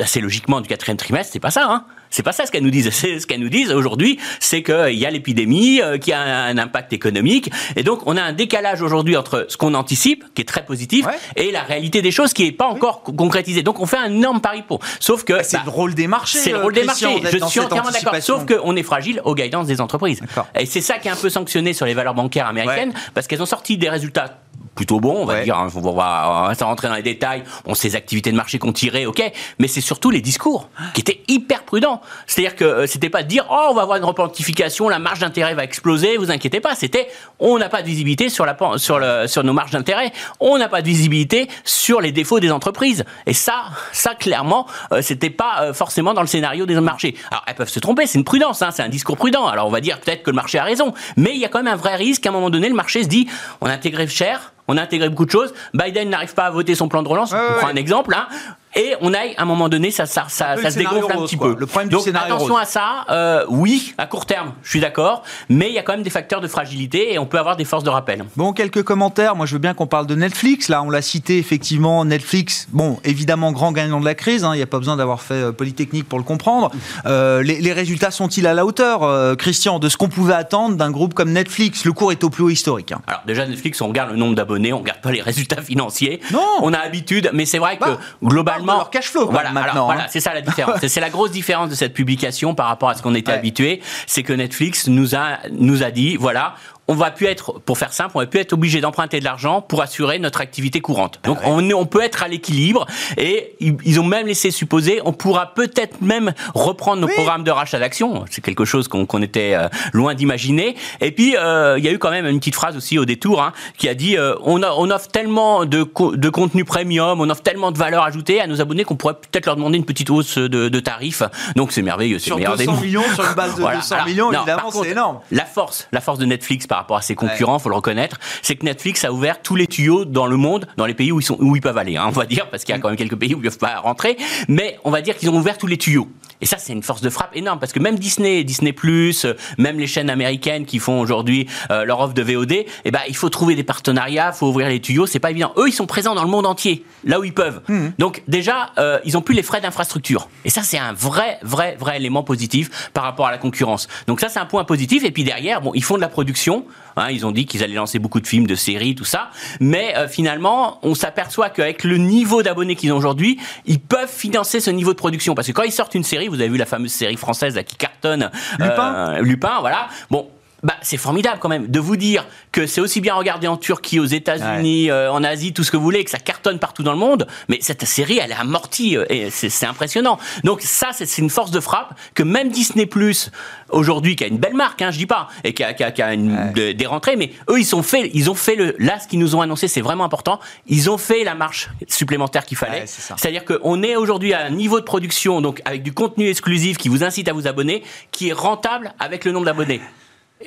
assez logiquement du quatrième trimestre, c'est pas ça. Hein c'est pas ça ce qu'elles nous disent. Ce qu'elles nous disent aujourd'hui, c'est qu'il y a l'épidémie, euh, qu'il y a un, impact économique, et donc on a un décalage aujourd'hui entre ce qu'on anticipe, qui est très positif, Ouais. et la réalité des choses qui est pas encore co- concrétisée. Donc on fait un énorme pari pour. Sauf que Bah, c'est bah, le rôle des marchés. c'est le euh, rôle des marchés. Je suis entièrement d'accord. Sauf qu'on est fragile aux guidance des entreprises. Et c'est ça qui est un peu sanctionné sur les valeurs bancaires américaines, parce qu'elles ont sorti des résultats plutôt bons, on va Ouais. dire. hein. On va, on va sans rentrer dans les détails. On sait les activités de marché qu'on tirait, ok. Mais c'est surtout les discours qui étaient hyper prudents. C'est-à-dire que euh, c'était pas de dire oh on va avoir une replantification, la marge d'intérêt va exploser, vous inquiétez pas. C'était on n'a pas de visibilité sur la sur le sur nos marges d'intérêt, on n'a pas de visibilité sur les défauts des entreprises. Et ça, ça clairement, euh, c'était pas euh, forcément dans le scénario des marchés. Alors elles peuvent se tromper, c'est une prudence, hein, c'est un discours prudent. Alors on va dire peut-être que le marché a raison, mais il y a quand même un vrai risque qu'à un moment donné le marché se dit on a intégré cher. On a intégré beaucoup de choses. Biden n'arrive pas à voter son plan de relance. On prend un exemple. Hein, et on aille, à un moment donné, ça, ça, ça, se dégonfle un rose, petit quoi. peu. Le problème du scénario attention rose. à ça. euh, oui, à court terme, je suis d'accord. Mais il y a quand même des facteurs de fragilité et on peut avoir des forces de rappel. Bon, quelques commentaires. Moi, je veux bien qu'on parle de Netflix. Là, on l'a cité effectivement. Netflix, bon, évidemment, grand gagnant de la crise. hein. Il n'y a pas besoin d'avoir fait euh, Polytechnique pour le comprendre. Euh, les, les résultats sont-ils à la hauteur, euh, Christian, de ce qu'on pouvait attendre d'un groupe comme Netflix? Le cours est au plus haut historique. hein. Alors déjà Netflix, on regarde le nombre d'abonnés, on regarde pas les résultats financiers. Non. On a habitude, mais c'est vrai que Bah, globalement, leur cash flow, voilà, même, maintenant, alors, hein. voilà, c'est ça la différence. C'est- c'est la grosse différence de cette publication par rapport à ce qu'on était Ouais. habitué, c'est que Netflix nous a nous a dit voilà. On va plus être, pour faire simple, on va plus être obligé d'emprunter de l'argent pour assurer notre activité courante. Ah Donc on, est- on peut être à l'équilibre et ils, ont même laissé supposer, on pourra peut-être même reprendre nos Oui. programmes de rachat d'actions. C'est quelque chose qu'on était euh, loin d'imaginer. Et puis euh, il y a eu quand même une petite phrase aussi au détour hein, qui a dit euh, on, a- on offre tellement de, co- de contenu premium, on offre tellement de valeur ajoutée à nos abonnés qu'on pourrait peut-être leur demander une petite hausse de, de tarifs. Donc c'est merveilleux, c'est meilleur des 200 mondes. millions, sur une base de Voilà. 200 Alors, millions, non, évidemment, c'est énorme. La force, la force de Netflix par rapport à ses concurrents, faut le reconnaître, c'est que Netflix a ouvert tous les tuyaux dans le monde, dans les pays où ils sont, où ils peuvent aller, hein, on va dire, parce qu'il y a quand même quelques pays où ils peuvent pas rentrer, mais on va dire qu'ils ont ouvert tous les tuyaux. Et ça, c'est une force de frappe énorme, parce que même Disney, Disney+, euh, même les chaînes américaines qui font aujourd'hui euh, leur offre de VOD, eh ben, il faut trouver des partenariats, faut ouvrir les tuyaux, c'est pas évident. Eux, ils sont présents dans le monde entier, là où ils peuvent. Donc déjà, euh, ils ont plus les frais d'infrastructure. Et ça, c'est un vrai, vrai, vrai élément positif par rapport à la concurrence. Donc ça, c'est un point positif. Et puis derrière, bon, ils font de la production. Hein, ils ont dit qu'ils allaient lancer beaucoup de films, de séries, tout ça. Mais euh, finalement, on s'aperçoit qu'avec le niveau d'abonnés qu'ils ont aujourd'hui, ils peuvent financer ce niveau de production. Parce que quand ils sortent une série, vous avez vu la fameuse série française là, qui cartonne, Lupin euh, Lupin, voilà. Bon. Bah, c'est formidable quand même de vous dire que c'est aussi bien regardé en Turquie, aux États-Unis, euh, en Asie, tout ce que vous voulez, que ça cartonne partout dans le monde. Mais cette série, elle est amortie euh, et c'est impressionnant. Donc ça, c'est une force de frappe que même Disney Plus aujourd'hui, qui a une belle marque, hein, je dis pas, et qui a, qui a- qui a une- de- des rentrées, mais eux, ils ont fait, ils ont fait le. Là, ce qu'ils nous ont annoncé, c'est vraiment important. Ils ont fait la marche supplémentaire qu'il fallait. Ouais, c'est ça. C'est-à-dire qu'on est aujourd'hui à un niveau de production, donc avec du contenu exclusif qui vous incite à vous abonner, qui est rentable avec le nombre d'abonnés.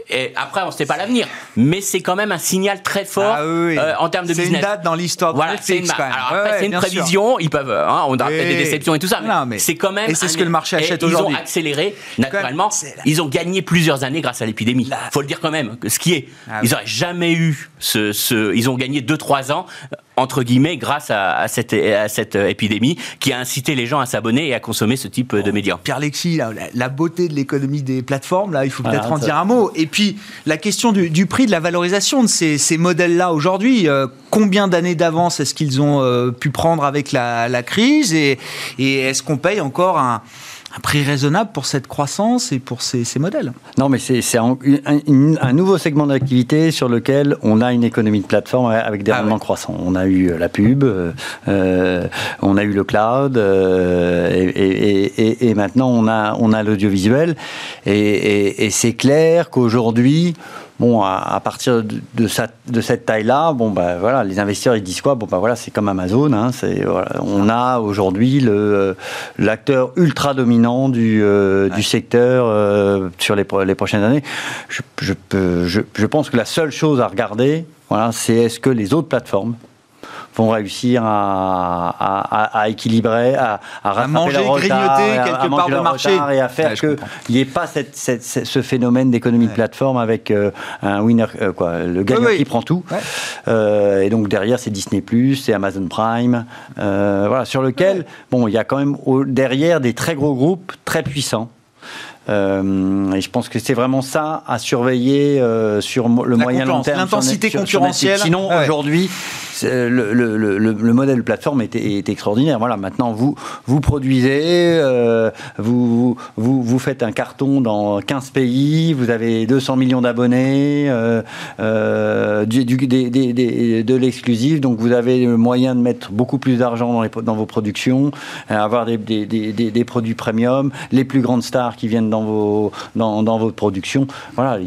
Et après, on ne sait pas l'avenir, mais c'est quand même un signal très fort Ah oui, oui. euh, en termes de C'est business. une date dans l'histoire de Voilà, c'est Netflix, une, quand même. alors Ouais, après, ouais, c'est une bien sûr. prévision. Ils peuvent, hein, on aura peut-être des Oui. déceptions et tout ça, mais, c'est quand même. et c'est ce que le marché achète Ils aujourd'hui. ont accéléré naturellement. c'est la- Ils ont gagné plusieurs années grâce à l'épidémie. Faut le dire quand même. Ce qui est, Ah ils oui. auraient jamais eu ce, ce- ils ont gagné 2-3 ans. Entre guillemets, grâce à, cette, à cette épidémie qui a incité les gens à s'abonner et à consommer ce type de médias. Pierre Lexi, la, beauté de l'économie des plateformes, là, il faut peut-être en dire un mot. Et puis, la question du, prix, de la valorisation de ces, modèles-là aujourd'hui. Euh, combien d'années d'avance est-ce qu'ils ont euh, pu prendre avec la, crise et est-ce qu'on paye encore un un prix raisonnable pour cette croissance et pour ces, modèles. Non, mais c'est un, un, nouveau segment d'activité sur lequel on a une économie de plateforme avec des ah rendements croissants. On a eu euh, la pub, euh, euh, on a eu le cloud, et, maintenant on a, on a l'audiovisuel. Et, c'est clair qu'aujourd'hui, Bon, à, partir de, de, cette taille-là, bon, bah, voilà, les investisseurs ils disent quoi? Bon, bah, voilà, c'est comme Amazon. Hein, c'est, on a aujourd'hui le, l'acteur ultra dominant du, euh, du secteur euh, sur les, les prochaines années. Je, je, je, je pense que la seule chose à regarder, voilà, c'est est-ce que les autres plateformes vont réussir à, à, équilibrer, à, à, manger, grignoter quelque part de marché et à faire qu'il n'y ait pas cette, ce phénomène d'économie de plateforme avec euh, un winner, euh, quoi, le gagnant qui prend tout. Euh, et donc derrière, c'est Disney+, c'est Amazon Prime, voilà, sur lequel, bon, il y a quand même derrière des très gros groupes très puissants. et je pense que c'est vraiment ça à surveiller sur le moyen long terme. L'intensité concurrentielle. Sinon, aujourd'hui, le, le, le, modèle plateforme est, est, extraordinaire. Voilà, maintenant vous vous produisez, euh, vous, vous, vous faites un carton dans 15 pays, vous avez 200 millions d'abonnés, euh, euh, du, de l'exclusif, donc vous avez le moyen de mettre beaucoup plus d'argent dans, dans, vos productions, avoir des, des, produits premium, les plus grandes stars qui viennent dans vos dans, dans votre production. Voilà,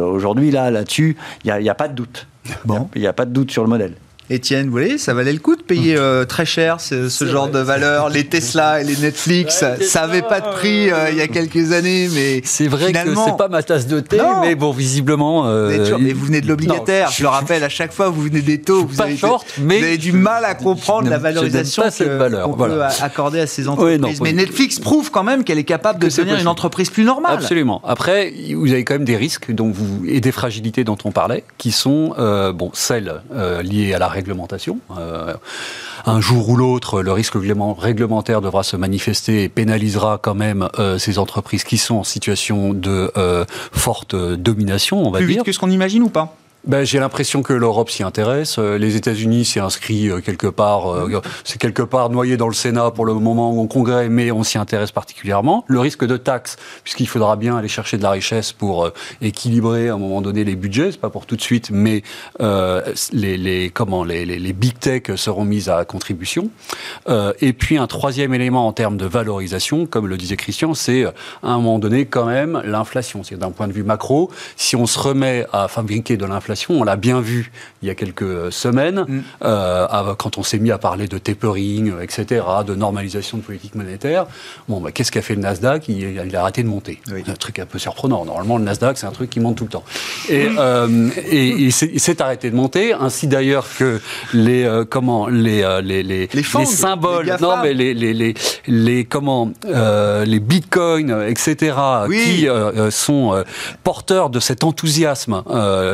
aujourd'hui là là-dessus, il n'y a, a, pas de doute. Bon. Il n'y a pas de doute sur le modèle. Étienne, vous voyez, ça valait le coup de payer euh, très cher ce, genre de valeur. Les Tesla et les Netflix, ça n'avait pas de prix euh, il y a quelques années, mais c'est vrai que c'est pas ma tasse de thé, mais bon, visiblement. Euh, mais vous venez de l'obligataire. Je, le rappelle à chaque fois, vous venez des taux. Vous avez, mais vous avez, du mal à comprendre la valorisation qu'on peut accorder à ces entreprises. mais Netflix prouve quand même qu'elle est capable de devenir une entreprise plus normale. Absolument. Après, vous avez quand même des risques dont vous et des fragilités dont on parlait, qui sont bon celles liées à la réglementation. Euh, un jour ou l'autre, le risque réglementaire devra se manifester et pénalisera quand même euh, ces entreprises qui sont en situation de euh, forte domination, on va dire. Plus vite que ce qu'on imagine ou pas ben, J'ai l'impression que l'Europe s'y intéresse. Euh, les États-Unis s'y inscrit euh, quelque part. Euh, c'est quelque part noyé dans le Sénat pour le moment ou au Congrès, mais on s'y intéresse particulièrement. Le risque de taxes, puisqu'il faudra bien aller chercher de la richesse pour équilibrer à un moment donné les budgets. C'est pas pour tout de suite, mais euh, les, les, comment, les, les, les, big tech seront mises à contribution. Et puis un troisième élément en termes de valorisation, comme le disait Christian, c'est à un moment donné quand même l'inflation. C'est d'un point de vue macro, si on se remet à fabriquer de l'inflation on l'a bien vu il y a quelques semaines, mm. euh, quand on s'est mis à parler de tapering, etc., de normalisation de politique monétaire. Bon, bah, qu'est-ce qu'a fait le Nasdaq? Il, a arrêté de monter. Un truc un peu surprenant. Normalement, le Nasdaq, c'est un truc qui monte tout le temps. Et, euh, et, il s'est arrêté de monter, ainsi d'ailleurs que les euh, comment les les, les, les, symboles, non mais les les les, comment les bitcoins, etc., qui sont porteurs de cet enthousiasme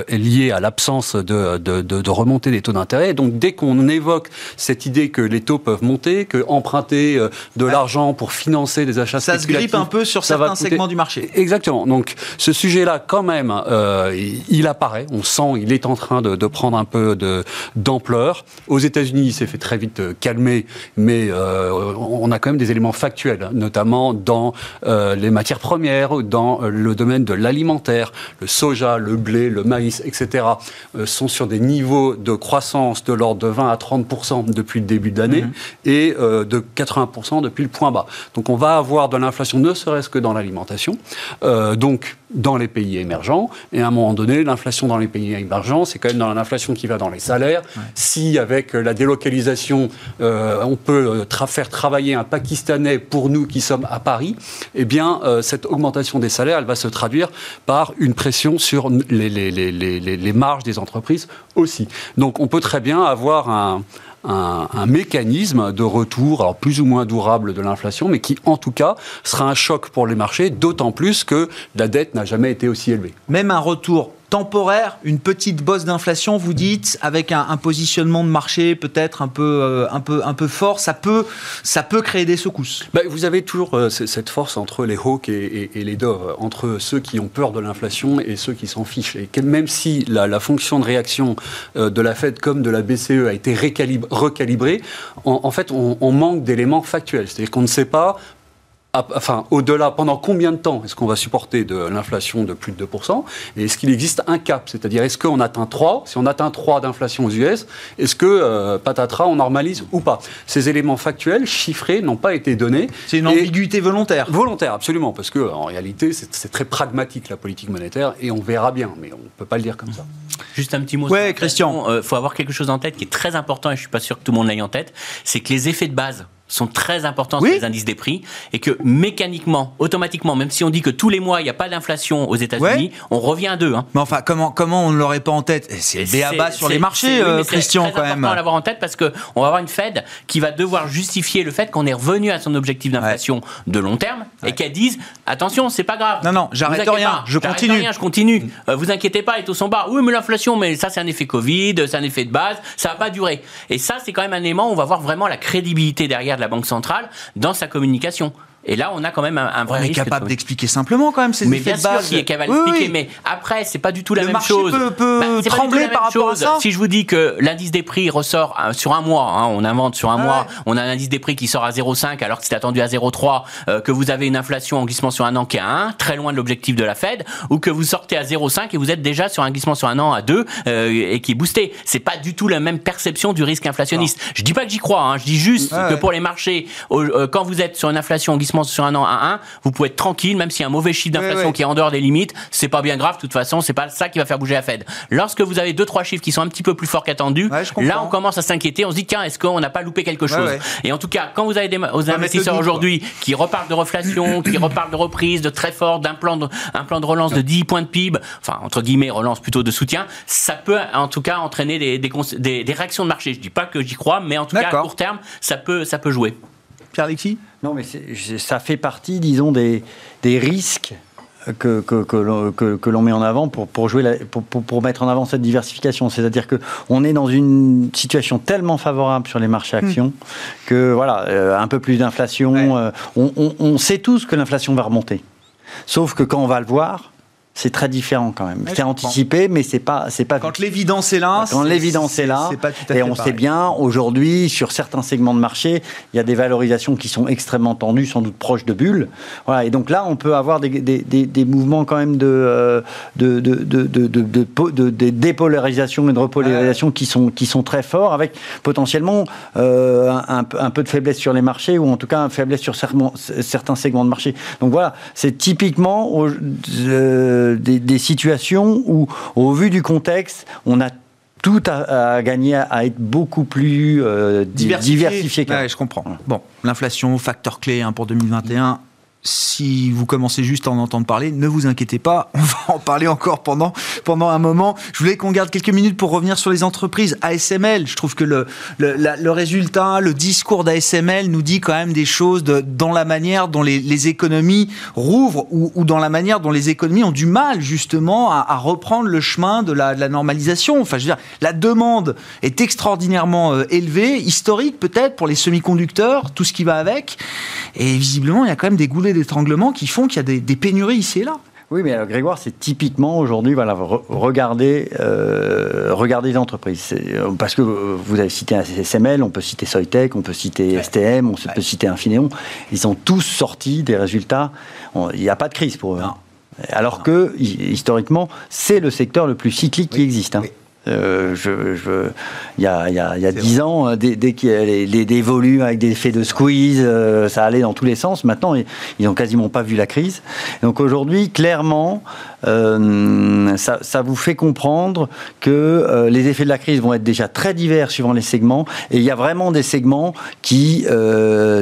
lié à l'absence de, de, de, remontée des taux d'intérêt. Donc dès qu'on évoque cette idée que les taux peuvent monter, que emprunter euh, de l'argent pour financer des achats ça se grippe un peu sur certains segments du marché. Exactement. Donc ce sujet-là, quand même, euh, il apparaît. On sent, il est en train de, prendre un peu d'ampleur. Aux États-Unis, il s'est fait très vite euh, calmer, mais on a quand même des éléments factuels, notamment dans les matières premières, dans le domaine de l'alimentaire, le soja, le blé, le maïs, etc. Euh, sont sur des niveaux de croissance de l'ordre de 20 à 30% depuis le début d'année mhm. et euh, de 80% depuis le point bas. Donc on va avoir de l'inflation ne serait-ce que dans l'alimentation, euh, donc dans les pays émergents. Et à un moment donné, l'inflation dans les pays émergents, c'est quand même dans l'inflation qui va dans les salaires. Si avec la délocalisation, on peut faire travailler un Pakistanais pour nous qui sommes à Paris, eh bien cette augmentation des salaires, elle va se traduire par une pression sur les, les, les, les les marges des entreprises aussi. Donc on peut très bien avoir un, mécanisme de retour, plus ou moins durable de l'inflation, mais qui en tout cas sera un choc pour les marchés, d'autant plus que la dette n'a jamais été aussi élevée. Même un retour temporaire, une petite bosse d'inflation, vous dites, avec un, positionnement de marché peut-être un peu, euh, un peu, un peu fort, ça peut, ça peut créer des secousses. Bah, vous avez toujours euh, cette force entre les hawks et, les doves, entre ceux qui ont peur de l'inflation et ceux qui s'en fichent. Et même si la, fonction de réaction euh, de la Fed comme de la BCE a été recalibrée, en, fait, on, on manque d'éléments factuels. C'est-à-dire qu'on ne sait pas Enfin, au-delà, pendant combien de temps est-ce qu'on va supporter de l'inflation de plus de 2% Et est-ce qu'il existe un cap? C'est-à-dire, est-ce qu'on atteint 3 Si on atteint 3 d'inflation aux US, est-ce que, euh, patatras, on normalise ou pas? Ces éléments factuels, chiffrés, n'ont pas été donnés. C'est une Et- ambiguïté volontaire. Volontaire, absolument, parce que en réalité, c'est très pragmatique la politique monétaire, et on verra bien, mais on ne peut pas le dire comme ça. Juste un petit mot. Ouais. Christian. Euh, faut avoir quelque chose en tête qui est très important et je suis pas sûr que tout le monde l'ait en tête. C'est que les effets de base sont très importants Oui. sur les indices des prix et que mécaniquement, automatiquement, même si on dit que tous les mois il n'y a pas d'inflation aux États-Unis, Ouais. on revient à deux. Hein. Mais enfin, comment, comment on ne l'aurait pas en tête? C'est c'est- sur les marchés, euh, Christian, très quand même. important l'avoir en tête parce que on va avoir une Fed qui va devoir justifier le fait qu'on est revenu à son objectif d'inflation de long terme Ouais. et qu'elle dise attention, c'est pas grave. Non, non, j'arrête rien, pas, je continue. rien, je continue. Euh, vous inquiétez pas, les taux sont bas. Oui, mais l'inflation, mais ça c'est un effet Covid, c'est un effet de base, ça va pas durer. Et ça, c'est quand même un élément où on va voir vraiment la crédibilité derrière de la Banque centrale dans sa communication. Et là, on a quand même un, un vrai On est capable d'expliquer simplement quand même ces mais effets bien de sûr base. qu'il est va Oui, mais après, c'est pas du tout la Le même marché chose. peut- peut du tout trembler par rapport à ça. Si je vous dis que l'indice des prix ressort sur un mois, hein, on invente sur un mois, on a un indice des prix qui sort à 0,5 alors que c'est attendu à 0,3, euh, que vous avez une inflation en glissement sur un an qui est à 1, très loin de l'objectif de la Fed, ou que vous sortez à 0,5 et vous êtes déjà sur un glissement sur un an à 2 euh, et qui est boosté. C'est pas du tout la même perception du risque inflationniste. Je dis pas que j'y crois, hein, je dis juste Ouais, que ouais. pour les marchés, euh, quand vous êtes sur une inflation en glissement sur un an à 1, vous pouvez être tranquille, même s'il y a un mauvais chiffre d'inflation Ouais, ouais. qui est en dehors des limites, c'est pas bien grave, de toute façon, c'est pas ça qui va faire bouger la Fed. Lorsque vous avez deux, trois chiffres qui sont un petit peu plus forts qu'attendus, Ouais, là, on commence à s'inquiéter, on se dit, tiens, est-ce qu'on n'a pas loupé quelque chose? Et en tout cas, quand vous avez des aux investisseurs aujourd'hui qui reparlent de reflation, qui reparlent de reprise, de très fort, d'un plan de, un plan de relance de 10 points de PIB, enfin, entre guillemets, relance plutôt de soutien, ça peut, en tout cas, entraîner des, des, cons- des- des réactions de marché. Je dis pas que j'y crois, mais en tout cas, à court terme, ça peut, ça peut jouer. Pierre-Alexis Non, mais ça fait partie, disons, des, des risques que, que, que l'on que- que l'on met en avant pour, pour, jouer la- pour, pour, pour mettre en avant cette diversification. C'est-à-dire qu'on est dans une situation tellement favorable sur les marchés actions que, voilà, euh, un peu plus d'inflation, Ouais. euh, on, on- on sait tous que l'inflation va remonter. Sauf que quand on va le voir, c'est très différent quand même. Ouais, c'est anticipé, mais c'est pas, c'est pas Quand l'évidence est là, quand l'évidence est là, c'est pas tout à et on pareil. sait bien aujourd'hui sur certains segments de marché, il y a des valorisations qui sont extrêmement tendues, sans doute proches de bulles. Voilà, et donc là, on peut avoir des, des- des- des mouvements quand même de, euh, de, de, de, de, de- de po- de- de dépolarisation et de repolarisation qui, sont, qui sont très forts, avec potentiellement euh, un, un peu- un de faiblesse sur les marchés, ou en tout cas une faiblesse sur certains, certains segments de marché. Donc voilà, c'est typiquement au- euh, des, des situations où, au vu du contexte, on a tout à, à gagner à, être beaucoup plus euh, di- diversifié. qu'avant. Ouais, je comprends. Bon, l'inflation, facteur clé hein, pour 2021. Si vous commencez juste à en entendre parler, ne vous inquiétez pas, on va en parler encore pendant, pendant un moment. Je voulais qu'on garde quelques minutes pour revenir sur les entreprises. ASML, je trouve que le, le, le résultat, le discours d'ASML nous dit quand même des choses de- dans la manière dont les, les économies rouvrent ou, ou dans la manière dont les économies ont du mal justement à, à reprendre le chemin de la, de la normalisation. Enfin, je veux dire, la demande est extraordinairement euh, élevée, historique peut-être pour les semi-conducteurs, tout ce qui va avec. Et visiblement, il y a quand même des goulets d'étranglement qui font qu'il y a des, des pénuries ici et là. Oui, mais alors Grégoire, c'est typiquement aujourd'hui, voilà, re- regardez, euh, regardez les entreprises. Euh, Parce que vous avez cité un SML, on peut citer Soitec, on peut citer STM, on peut citer Infineon. Ils ont tous sorti des résultats. Il n'y a pas de crise pour eux. hein. Alors que, hi- historiquement, c'est le secteur le plus cyclique qui existe. hein. Euh, je, je- il y a, il y a, il y a C'est 10 ans, euh, dès, dès qu'il y a les, les- des volumes avec des effets de squeeze, euh, ça allait dans tous les sens. Maintenant, ils n'ont quasiment pas vu la crise. Donc aujourd'hui, clairement, euh, ça, ça vous fait comprendre que les effets de la crise vont être déjà très divers suivant les segments. Et il y a vraiment des segments qui,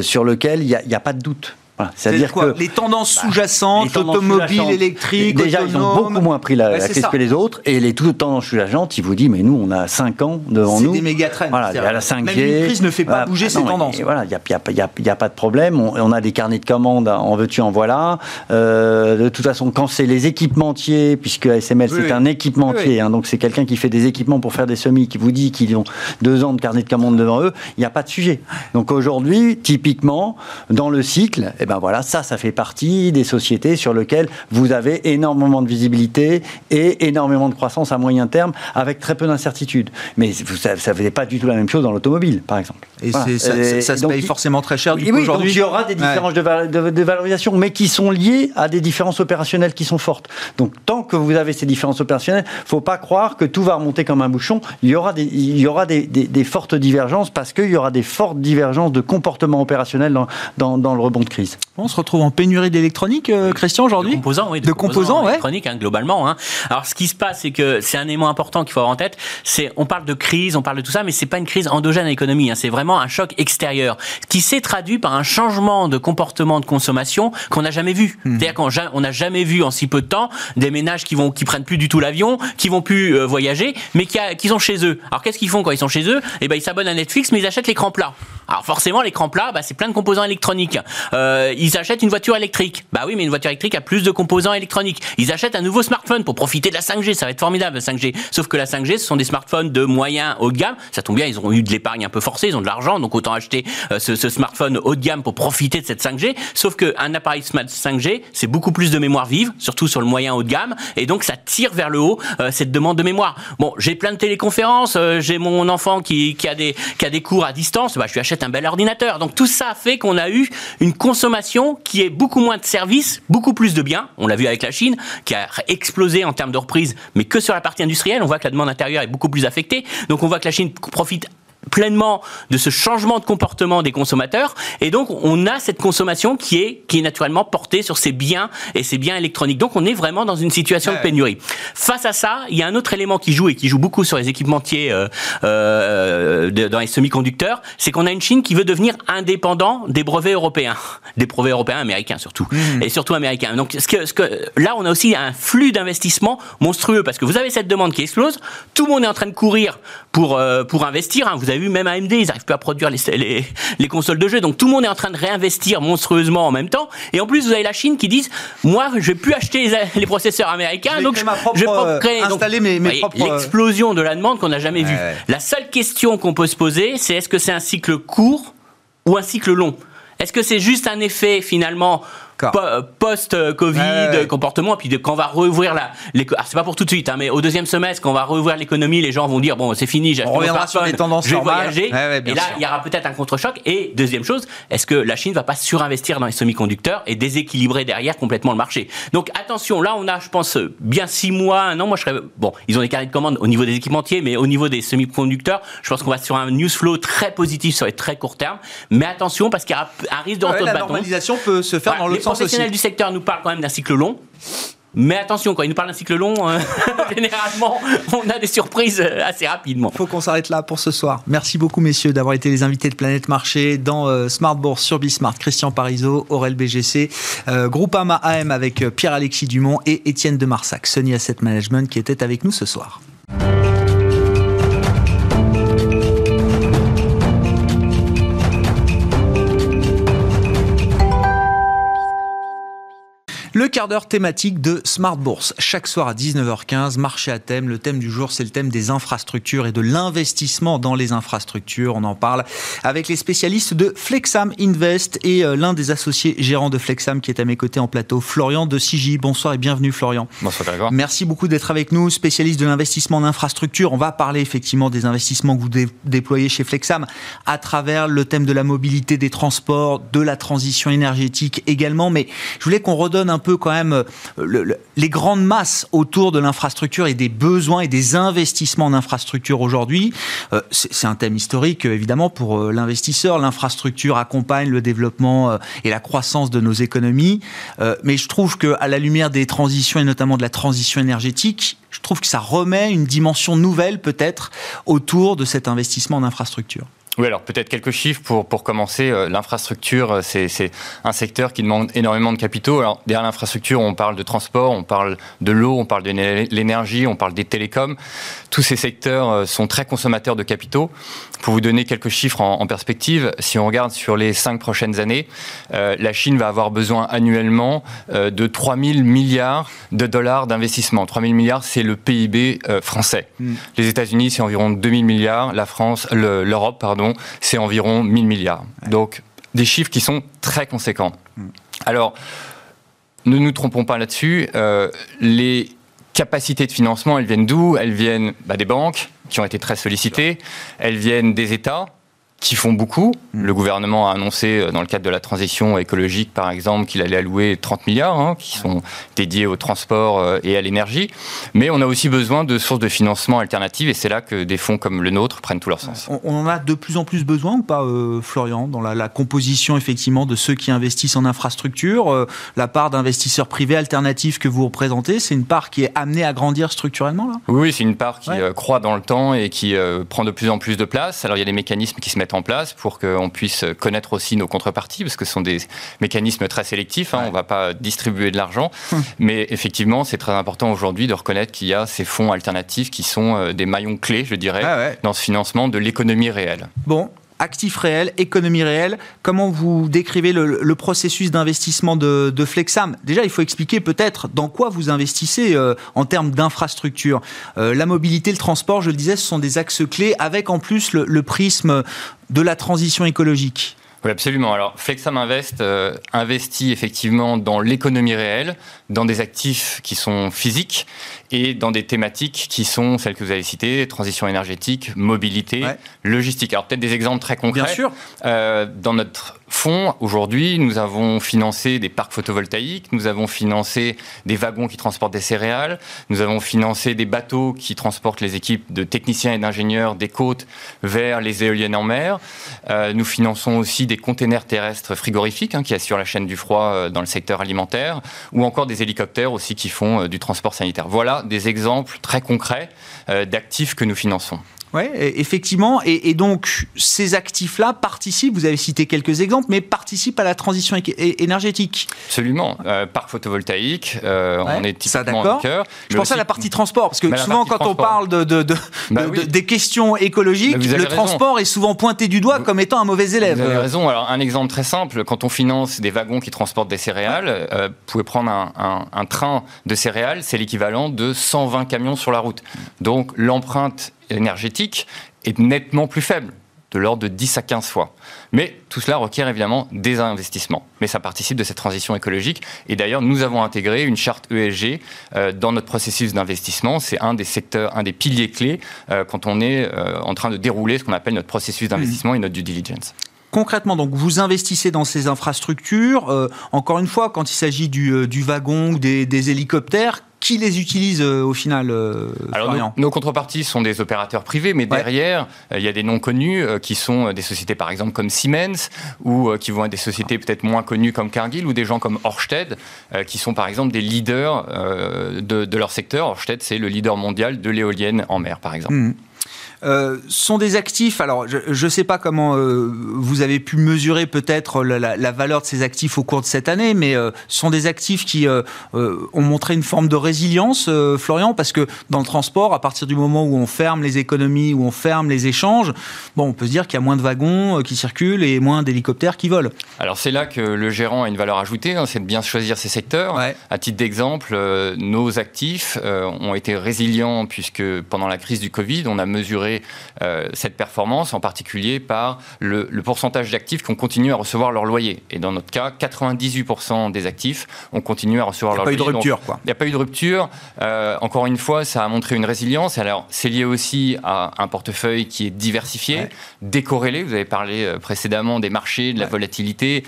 sur lesquels il n'y a pas de doute. Voilà. C'est-à-dire que les tendances bah, sous-jacentes, automobiles, électriques, déjà ils ont beaucoup moins pris la, crise que les autres, et les toutes tendances sous-jacentes, ils vous disent mais nous on a 5 ans devant nous. C'est des méga Voilà, il y a la 5G. Même une crise ne fait pas bouger ces tendances. voilà, il n'y a, a, pas de problème. On, a des carnets de commandes, en veux-tu, en voilà. Euh, de toute façon, quand c'est les équipementiers, puisque ASML c'est un équipementier, hein, donc c'est quelqu'un qui fait des équipements pour faire des semis, qui vous dit qu'ils ont deux ans de carnet de commandes devant eux, il n'y a pas de sujet. Donc aujourd'hui, typiquement, dans le cycle, eh ben voilà, ça, ça fait partie des sociétés sur lesquelles vous avez énormément de visibilité et énormément de croissance à moyen terme avec très peu d'incertitudes. Mais ça ne fait pas du tout la même chose dans l'automobile, par exemple. Et ça, se paye forcément très cher du coup aujourd'hui. Il y aura des différences de, de, valorisation, mais qui sont liées à des différences opérationnelles qui sont fortes. Donc tant que vous avez ces différences opérationnelles, il ne faut pas croire que tout va remonter comme un bouchon. Il y aura des, il y aura des, des fortes divergences parce qu'il y aura des fortes divergences de comportement opérationnel dans, dans, dans le rebond de crise. On se retrouve en pénurie d'électronique, euh, Christian, aujourd'hui De composants, oui. De, composants, électroniques, hein, globalement. Hein. Alors, ce qui se passe, c'est que c'est un élément important qu'il faut avoir en tête. C'est, on parle de crise, on parle de tout ça, mais c'est pas une crise endogène à l'économie. Hein. c'est vraiment un choc extérieur qui s'est traduit par un changement de comportement de consommation qu'on n'a jamais vu. Hmm. C'est-à-dire qu'on n'a jamais vu en si peu de temps des ménages qui vont, qui prennent plus du tout l'avion, qui vont plus euh, voyager, mais qui, qui sont chez eux. Alors, qu'est-ce qu'ils font quand ils sont chez eux? Eh ben, ils s'abonnent à Netflix, mais ils achètent l'écran plat. Alors forcément, l'écran plat, bah, c'est plein de composants électroniques. Euh, ils achètent une voiture électrique. Bah oui, mais une voiture électrique a plus de composants électroniques. Ils achètent un nouveau smartphone pour profiter de la 5G. Ça va être formidable, la 5G. Sauf que la 5G, ce sont des smartphones de moyen haut de gamme. Ça tombe bien, ils ont eu de l'épargne un peu forcée, ils ont de l'argent, donc autant acheter euh, ce, smartphone haut de gamme pour profiter de cette 5G. Sauf qu'un appareil smart 5G, c'est beaucoup plus de mémoire vive, surtout sur le moyen haut de gamme, et donc ça tire vers le haut euh, cette demande de mémoire. Bon, j'ai plein de téléconférences, j'ai mon enfant qui, a des, qui a des cours à distance, bah, je lui achète un bel ordinateur. Donc tout ça fait qu'on a eu une consommation qui est beaucoup moins de services, beaucoup plus de biens. On l'a vu avec la Chine, qui a explosé en termes de reprise, mais que sur la partie industrielle. On voit que la demande intérieure est beaucoup plus affectée. Donc on voit que la Chine profite pleinement de ce changement de comportement des consommateurs. Et donc on a cette consommation qui est qui est naturellement portée sur ces biens et ces biens électroniques. Donc on est vraiment dans une situation de pénurie. Face à ça il y a un autre élément qui joue et qui joue beaucoup sur les équipementiers euh, euh, dans les semi-conducteurs c'est qu'on a une Chine qui veut devenir indépendant des brevets européens. Des brevets européens américains surtout. Mmh. et surtout américains. Donc ce que, ce que là on a aussi un flux d'investissement monstrueux parce que vous avez cette demande qui explose. Tout le monde est en train de courir pour euh, pour investir hein. vous avez vu, même AMD, ils n'arrivent plus à produire les, les, consoles de jeux. Donc tout le monde est en train de réinvestir monstrueusement en même temps. Et en plus, vous avez la Chine qui dit Moi, je vais plus acheter les, processeurs américains, donc je vais créer. Installer mes, mes propres... L'explosion de la demande qu'on n'a jamais vue. La seule question qu'on peut se poser, c'est est-ce que c'est un cycle court ou un cycle long? Est-ce que c'est juste un effet finalement post-Covid, comportement, et puis quand on va rouvrir la, ah, c'est pas pour tout de suite, hein, mais au deuxième semestre, quand on va rouvrir l'économie, les gens vont dire bon, c'est fini, j'ai reviendra sur les tendances je vais voyager, et là, il y aura peut-être un contre-choc. Et deuxième chose, est-ce que la Chine va pas surinvestir dans les semi-conducteurs et déséquilibrer derrière complètement le marché? Donc attention, là, on a, je pense, bien six mois, un an. Moi, je serais bon, ils ont des carnets de commandes au niveau des équipementiers, mais au niveau des semi-conducteurs, je pense qu'on va sur un news flow très positif sur les très court terme. Mais attention, parce qu'il y a un risque de retour de bâton. La normalisation peut se faire dans l'autre les professionnels du secteur nous parlent quand même d'un cycle long. Mais attention, quand ils nous parlent d'un cycle long, euh, généralement, on a des surprises euh, assez rapidement. Il faut qu'on s'arrête là pour ce soir. Merci beaucoup, messieurs, d'avoir été les invités de Planète Marché dans euh, Smart Bourse sur Bismart. Christian Parizeau, Aurel BGC, Groupama AM avec Pierre-Alexis Dumont et Étienne de Marsac, Sony Asset Management, qui était avec nous ce soir. Le quart d'heure thématique de Smart Bourse. Chaque soir à 19h15, marché à thème. Le thème du jour, c'est le thème des infrastructures et de l'investissement dans les infrastructures. On en parle avec les spécialistes de Flexam Invest et euh, l'un des associés gérants de Flexam qui est à mes côtés en plateau, Florian de Sigi. Bonsoir et bienvenue Florian. Bonsoir d'accord. Merci beaucoup d'être avec nous, spécialiste de l'investissement en infrastructure. On va parler effectivement des investissements que vous déployez chez Flexam à travers le thème de la mobilité, des transports, de la transition énergétique également. Mais je voulais qu'on redonne un peu quand même euh, les grandes masses autour de l'infrastructure et des besoins et des investissements en infrastructure aujourd'hui. Euh, c'est un thème historique, évidemment, pour euh, l'investisseur. L'infrastructure accompagne le développement et la croissance de nos économies. mais je trouve qu'à la lumière des transitions et notamment de la transition énergétique, je trouve que ça remet une dimension nouvelle peut-être autour de cet investissement en infrastructure. Oui, alors peut-être quelques chiffres pour, pour commencer. Euh, l'infrastructure, euh, c'est un secteur qui demande énormément de capitaux. Alors derrière l'infrastructure, on parle de transport, on parle de l'eau, on parle de l'énergie, on parle des télécoms. Tous ces secteurs euh, sont très consommateurs de capitaux. Pour vous donner quelques chiffres en, perspective, si on regarde sur les cinq prochaines années, la Chine va avoir besoin annuellement de 3 000 milliards de dollars d'investissement. 3 000 milliards, c'est le PIB français. Hmm. Les États-Unis, c'est environ 2 000 milliards. La France, l'Europe, pardon, c'est environ 1000 milliards. Donc des chiffres qui sont très conséquents. Mm. Alors, ne nous trompons pas là-dessus. Euh, les capacités de financement, elles viennent d'où? Elles viennent bah, des banques qui ont été très sollicitées. Elles viennent des États qui font beaucoup. Mm. Le gouvernement a annoncé, euh, dans le cadre de la transition écologique, par exemple, qu'il allait allouer 30 milliards, hein, qui sont dédiés au transport euh, et à l'énergie. Mais on a aussi besoin de sources de financement alternatives, et c'est là que des fonds comme le nôtre prennent tout leur sens. On, en a de plus en plus besoin ou pas, euh, Florian, dans la, composition effectivement de ceux qui investissent en infrastructure La part d'investisseurs privés alternatifs que vous représentez, c'est une part qui est amenée à grandir structurellement là? Oui, c'est une part qui croît dans le temps et qui prend de plus en plus de place. Alors il y a des mécanismes qui se mettent en place pour qu'on puisse connaître aussi nos contreparties, parce que ce sont des mécanismes très sélectifs. Hein, On ne va pas distribuer de l'argent. Hum. Mais effectivement, c'est très important aujourd'hui de reconnaître qu'il y a ces fonds alternatifs qui sont euh, des maillons clés, je dirais, ah dans ce financement de l'économie réelle. Bon, actifs réels, économie réelle. Comment vous décrivez le, processus d'investissement de, Flexam? Déjà, il faut expliquer peut-être dans quoi vous investissez euh, en termes d'infrastructure. Euh, la mobilité, le transport, je le disais, ce sont des axes clés avec en plus le, prisme de la transition écologique. Oui, absolument. Alors, Flexam Invest euh, investit effectivement dans l'économie réelle, dans des actifs qui sont physiques et dans des thématiques qui sont celles que vous avez citées, transition énergétique, mobilité, logistique. Alors peut-être des exemples très concrets. Bien sûr. Euh, dans notre aujourd'hui, nous avons financé des parcs photovoltaïques, nous avons financé des wagons qui transportent des céréales, nous avons financé des bateaux qui transportent les équipes de techniciens et d'ingénieurs des côtes vers les éoliennes en mer. Euh, nous finançons aussi des containers terrestres frigorifiques hein, qui assurent la chaîne du froid euh, dans le secteur alimentaire, ou encore des hélicoptères aussi qui font euh, du transport sanitaire. Voilà des exemples très concrets d'actifs que nous finançons. Oui, effectivement. Et, donc, ces actifs-là participent, vous avez cité quelques exemples, mais participent à la transition énergétique. Absolument. Euh, parc photovoltaïque, euh, on est typiquement ça, cœur. Je pensais à la partie transport, parce que bah, souvent, quand on parle de, bah des questions écologiques, le transport est souvent pointé du doigt comme étant un mauvais élève. Vous avez raison. Alors, un exemple très simple, quand on finance des wagons qui transportent des céréales, euh, vous pouvez prendre un, un train de céréales, c'est l'équivalent de 120 camions sur la route. Donc, l'empreinte énergétique est nettement plus faible de l'ordre de 10 à 15 fois. Mais tout cela requiert évidemment des investissements. Mais ça participe de cette transition écologique. Et d'ailleurs, nous avons intégré une charte ESG euh, dans notre processus d'investissement. C'est un des secteurs, un des piliers clés euh, quand on est euh, en train de dérouler ce qu'on appelle notre processus d'investissement et notre due diligence concrètement, donc vous investissez dans ces infrastructures. encore une fois, quand il s'agit du, wagon ou des hélicoptères, qui les utilise euh, au final euh, Alors nos, contreparties sont des opérateurs privés, mais derrière, euh, il y a des noms connus qui sont des sociétés par exemple comme Siemens ou qui vont être des sociétés peut-être moins connues comme Cargill ou des gens comme Orsted qui sont par exemple des leaders de, leur secteur. Orsted, c'est le leader mondial de l'éolienne en mer par exemple. Mmh. Euh, sont des actifs. Alors, je ne sais pas comment euh, vous avez pu mesurer peut-être la, valeur de ces actifs au cours de cette année, mais euh, sont des actifs qui ont montré une forme de résilience, Florian, parce que dans le transport, à partir du moment où on ferme les économies, où on ferme les échanges, bon, on peut se dire qu'il y a moins de wagons qui circulent et moins d'hélicoptères qui volent. Alors, c'est là que le gérant a une valeur ajoutée, hein, c'est de bien choisir ses secteurs. À titre d'exemple, nos actifs ont été résilients puisque pendant la crise du Covid, on a mesuré euh, cette performance, en particulier par le, pourcentage d'actifs qui ont continué à recevoir leur loyer. Et dans notre cas, 98% des actifs ont continué à recevoir leur loyer. Il n'y a pas eu de rupture, quoi. Il n'y a pas eu de rupture. Euh, encore une fois, ça a montré une résilience. Alors, c'est lié aussi à un portefeuille qui est diversifié, décorrélé. Vous avez parlé euh, précédemment des marchés, de la volatilité.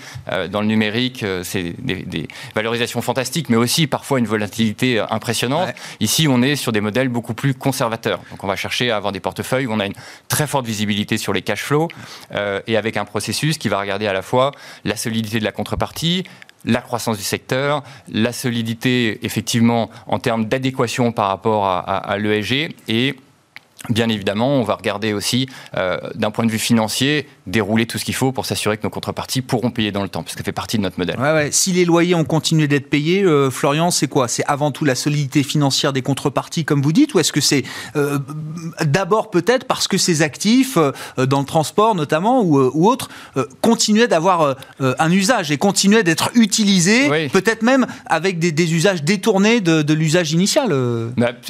dans le numérique, c'est des, valorisations fantastiques, mais aussi parfois une volatilité impressionnante. Ici, on est sur des modèles beaucoup plus conservateurs. Donc, on va chercher à avoir des portefeuilles où on a une très forte visibilité sur les cash flows euh, et avec un processus qui va regarder à la fois la solidité de la contrepartie, la croissance du secteur, la solidité effectivement en termes d'adéquation par rapport à, à l'ESG et bien évidemment, on va regarder aussi, euh, d'un point de vue financier, dérouler tout ce qu'il faut pour s'assurer que nos contreparties pourront payer dans le temps, parce que ça fait partie de notre modèle. Ouais, ouais. Si les loyers ont continué d'être payés, euh, Florian, c'est quoi? C'est avant tout la solidité financière des contreparties, comme vous dites, ou est-ce que c'est euh, d'abord peut-être parce que ces actifs, dans le transport notamment, ou, ou autres, continuaient d'avoir un usage et continuaient d'être utilisés, Oui. peut-être même avec des, des usages détournés de, de l'usage initial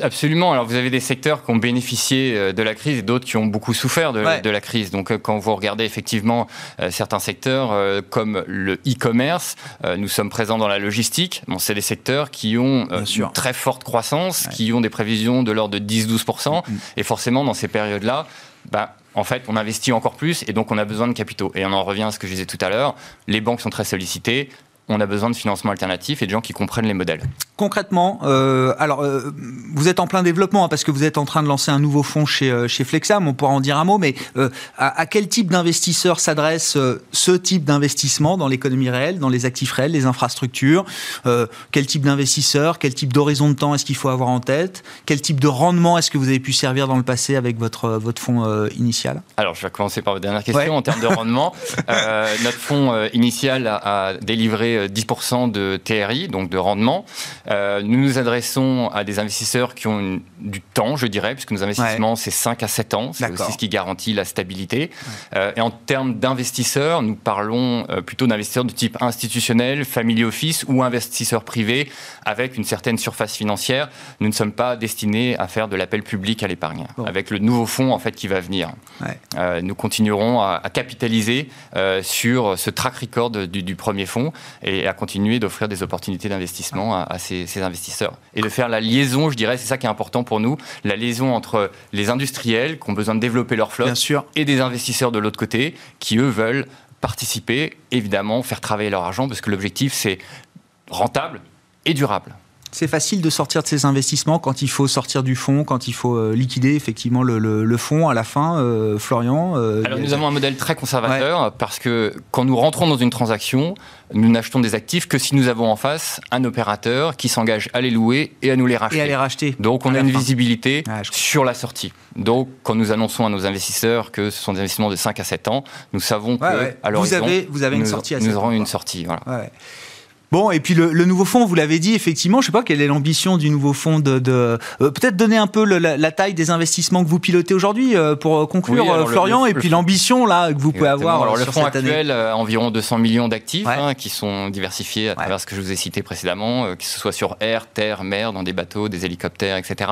Absolument. Alors, vous avez des secteurs qui ont bénéficié euh, de la crise et d'autres qui ont beaucoup souffert de, Ouais. de la crise. Donc, euh, quand vous regardez effectivement euh, certains secteurs comme le e-commerce, nous sommes présents dans la logistique. Bon, c'est des secteurs qui ont une très forte croissance, qui ont des prévisions de l'ordre de 10-12%. Et forcément, dans ces périodes-là, bah, en fait, on investit encore plus et donc on a besoin de capitaux. Et on en revient à ce que je disais tout à l'heure. Les banques sont très sollicitées. On a besoin de financement alternatif et de gens qui comprennent les modèles. Concrètement, euh, alors euh, vous êtes en plein développement hein, parce que vous êtes en train de lancer un nouveau fonds chez, euh, chez Flexam, on pourra en dire un mot, mais à, à quel type d'investisseurs s'adresse ce type d'investissement dans l'économie réelle, dans les actifs réels, les infrastructures Quel type d'investisseurs, quel type d'horizon de temps est-ce qu'il faut avoir en tête Quel type de rendement est-ce que vous avez pu servir dans le passé avec votre, votre fonds initial? Alors, je vais commencer par votre dernière question. Ouais. En termes de rendement, notre fonds initial a, a délivré euh, 10% de TRI, donc de rendement. Euh, nous nous adressons à des investisseurs qui ont une- du temps, je dirais, puisque nos investissements, c'est 5 à 7 ans. C'est aussi ce qui garantit la stabilité. Euh, et en termes d'investisseurs, nous parlons euh, plutôt d'investisseurs de type institutionnel, family office ou investisseurs privés avec une certaine surface financière. Nous ne sommes pas destinés à faire de l'appel public à l'épargne. Bon. Avec le nouveau fonds en fait qui va venir. Ouais. Euh, nous continuerons à, à capitaliser euh, sur ce track record du, du premier fonds et à continuer d'offrir des opportunités d'investissement à, à ces, ces investisseurs. Et de faire la liaison, je dirais, c'est ça qui est important pour nous, la liaison entre les industriels qui ont besoin de développer leur flotte Bien sûr. et des investisseurs de l'autre côté qui, eux, veulent participer, évidemment, faire travailler leur argent parce que l'objectif, c'est rentable et durable. C'est facile de sortir de ces investissements quand il faut sortir du fonds, quand il faut euh, liquider effectivement le, le, le fonds à la fin, euh, Florian euh, Alors nous avons un modèle très conservateur parce que quand nous rentrons dans une transaction, nous n'achetons des actifs que si nous avons en face un opérateur qui s'engage à les louer et à nous les racheter. et à les racheter. Donc on a une fin. visibilité Ah, sur la sortie. Donc quand nous annonçons à nos investisseurs que ce sont des investissements de 5 à 7 ans, nous savons que Ouais, à Vous avez- vous avez une nous, sortie à nous aurons une sortie. Voilà. Bon, et puis le, le nouveau fonds, vous l'avez dit, effectivement, je sais pas quelle est l'ambition du nouveau fonds de... de- euh, Peut-être donner un peu le- la, la taille des investissements que vous pilotez aujourd'hui euh, pour euh, conclure, Oui, Florian, le- et puis l'ambition là que vous pouvez avoir Alors le fonds cette actuel environ 200 millions d'actifs Ouais. hein, qui sont diversifiés à travers ce que je vous ai cité précédemment, euh, que ce soit sur air, terre, mer, dans des bateaux, des hélicoptères, etc.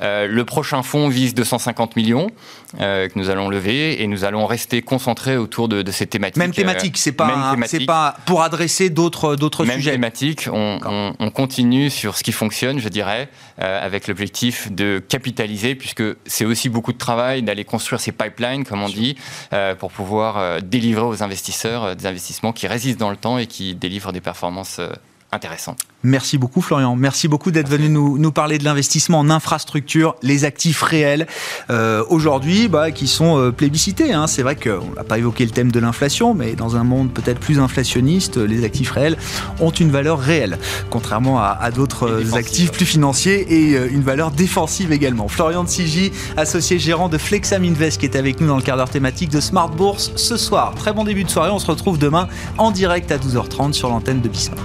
Le prochain fonds vise 250 millions que nous allons lever et nous allons rester concentrés autour de, de ces thématiques. Même thématique, c'est pas, c'est pas pour adresser d'autres d'autres Même thématique, on, on- on continue sur ce qui fonctionne, je dirais, euh, avec l'objectif de capitaliser, puisque c'est aussi beaucoup de travail d'aller construire ces pipelines, comme on dit, euh, pour pouvoir euh, délivrer aux investisseurs des investissements qui résistent dans le temps et qui délivrent des performances intéressantes. Merci beaucoup Florian, merci beaucoup d'être venu nous, nous parler de l'investissement en infrastructure, les actifs réels euh, aujourd'hui bah, qui sont euh, plébiscités. hein. C'est vrai qu'on n'a pas évoqué le thème de l'inflation, mais dans un monde peut-être plus inflationniste, les actifs réels ont une valeur réelle, contrairement à, à d'autres euh, actifs plus financiers et euh, une valeur défensive également. Florian de Sigi, associé gérant de Flexam Invest, qui est avec nous dans le quart d'heure thématique de Smart Bourse ce soir. Très bon début de soirée, on se retrouve demain en direct à 12h30 sur l'antenne de Bismart.